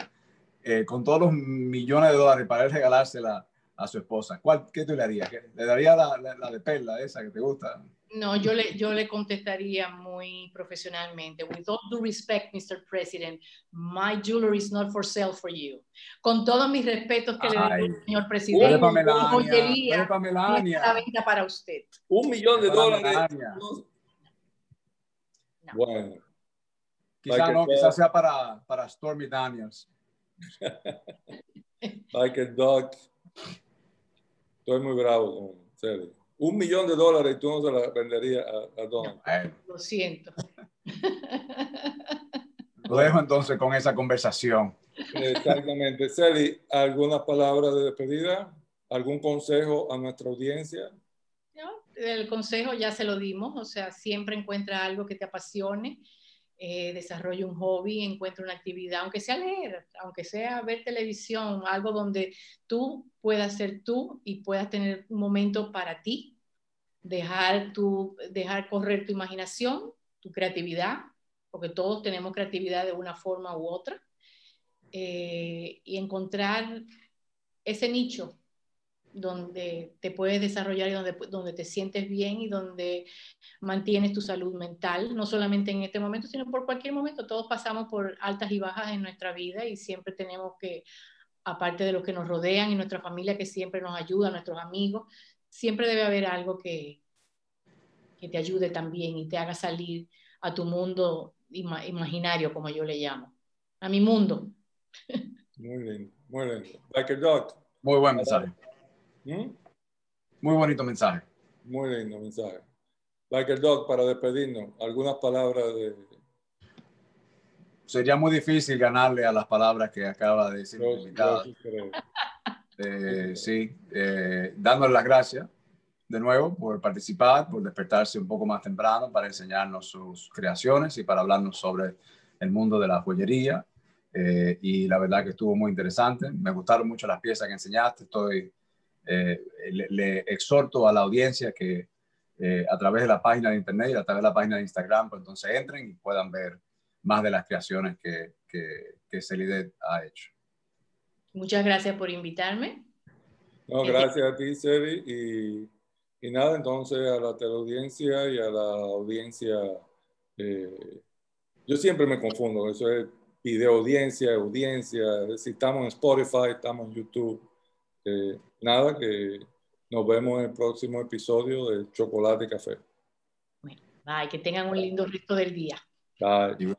Speaker 2: eh, con todos los millones de dólares para él regalársela a su esposa, ¿cuál, ¿qué tú le harías? ¿Le daría la, la, de perla esa que te gusta?
Speaker 3: No, yo le, yo le contestaría muy profesionalmente. With all due respect, Mr. President, my jewelry is not for sale for you. Con todos mis respetos que le doy, señor presidente,
Speaker 2: joyería
Speaker 3: la venta para usted.
Speaker 1: Un millón de dólares. Bueno.
Speaker 2: Quizá no, quizás sea para, para Stormy Daniels. *laughs*
Speaker 1: Michael Dog. Estoy muy bravo con Un millón de dólares y tú no se la venderías a, Donald.
Speaker 3: Lo siento. *laughs*
Speaker 2: Lo dejo entonces con esa conversación.
Speaker 1: Exactamente. Celi, ¿algunas palabras de despedida? ¿Algún consejo a nuestra audiencia?
Speaker 3: el consejo ya se lo dimos, o sea, siempre encuentra algo que te apasione eh, desarrolle un hobby, encuentre una actividad, aunque sea leer, aunque sea ver televisión, algo donde tú puedas ser tú y puedas tener un momento para ti, dejar, tu, dejar correr tu imaginación, tu creatividad, porque todos tenemos creatividad de una forma u otra, eh, y encontrar ese nicho donde te puedes desarrollar y donde, donde te sientes bien y donde mantienes tu salud mental, no solamente en este momento, sino por cualquier momento. Todos pasamos por altas y bajas en nuestra vida y siempre tenemos que, aparte de los que nos rodean y nuestra familia que siempre nos ayuda, nuestros amigos, siempre debe haber algo que, que te ayude también y te haga salir a tu mundo imaginario, como yo le llamo, a mi mundo.
Speaker 1: Muy lindo, muy lindo. Like a dog.
Speaker 2: Muy buen mensaje. ¿Mm? Muy bonito mensaje.
Speaker 1: Muy lindo mensaje. Like a dog, para despedirnos, algunas palabras de...
Speaker 2: Sería muy difícil ganarle a las palabras que acaba de decir eh, sí, eh, dándole las gracias de nuevo por participar, por despertarse un poco más temprano para enseñarnos sus creaciones y para hablarnos sobre el mundo de la joyería. Eh, y la verdad que estuvo muy interesante. Me gustaron mucho las piezas que enseñaste. Estoy eh, le, exhorto a la audiencia que eh, a través de la página de internet y a través de la página de Instagram, pues entonces entren y puedan ver más de las creaciones que, que, que Celidet ha hecho.
Speaker 3: Muchas gracias por invitarme.
Speaker 1: No, gracias a ti, Seri. Y, y, nada, entonces a la teleaudiencia y a la audiencia, eh, yo siempre me confundo, eso es video audiencia, audiencia, si estamos en Spotify, estamos en YouTube nada, que nos vemos en el próximo episodio de Chocolate y Café.
Speaker 3: Bueno, bye, que tengan un lindo resto del día.
Speaker 1: Bye.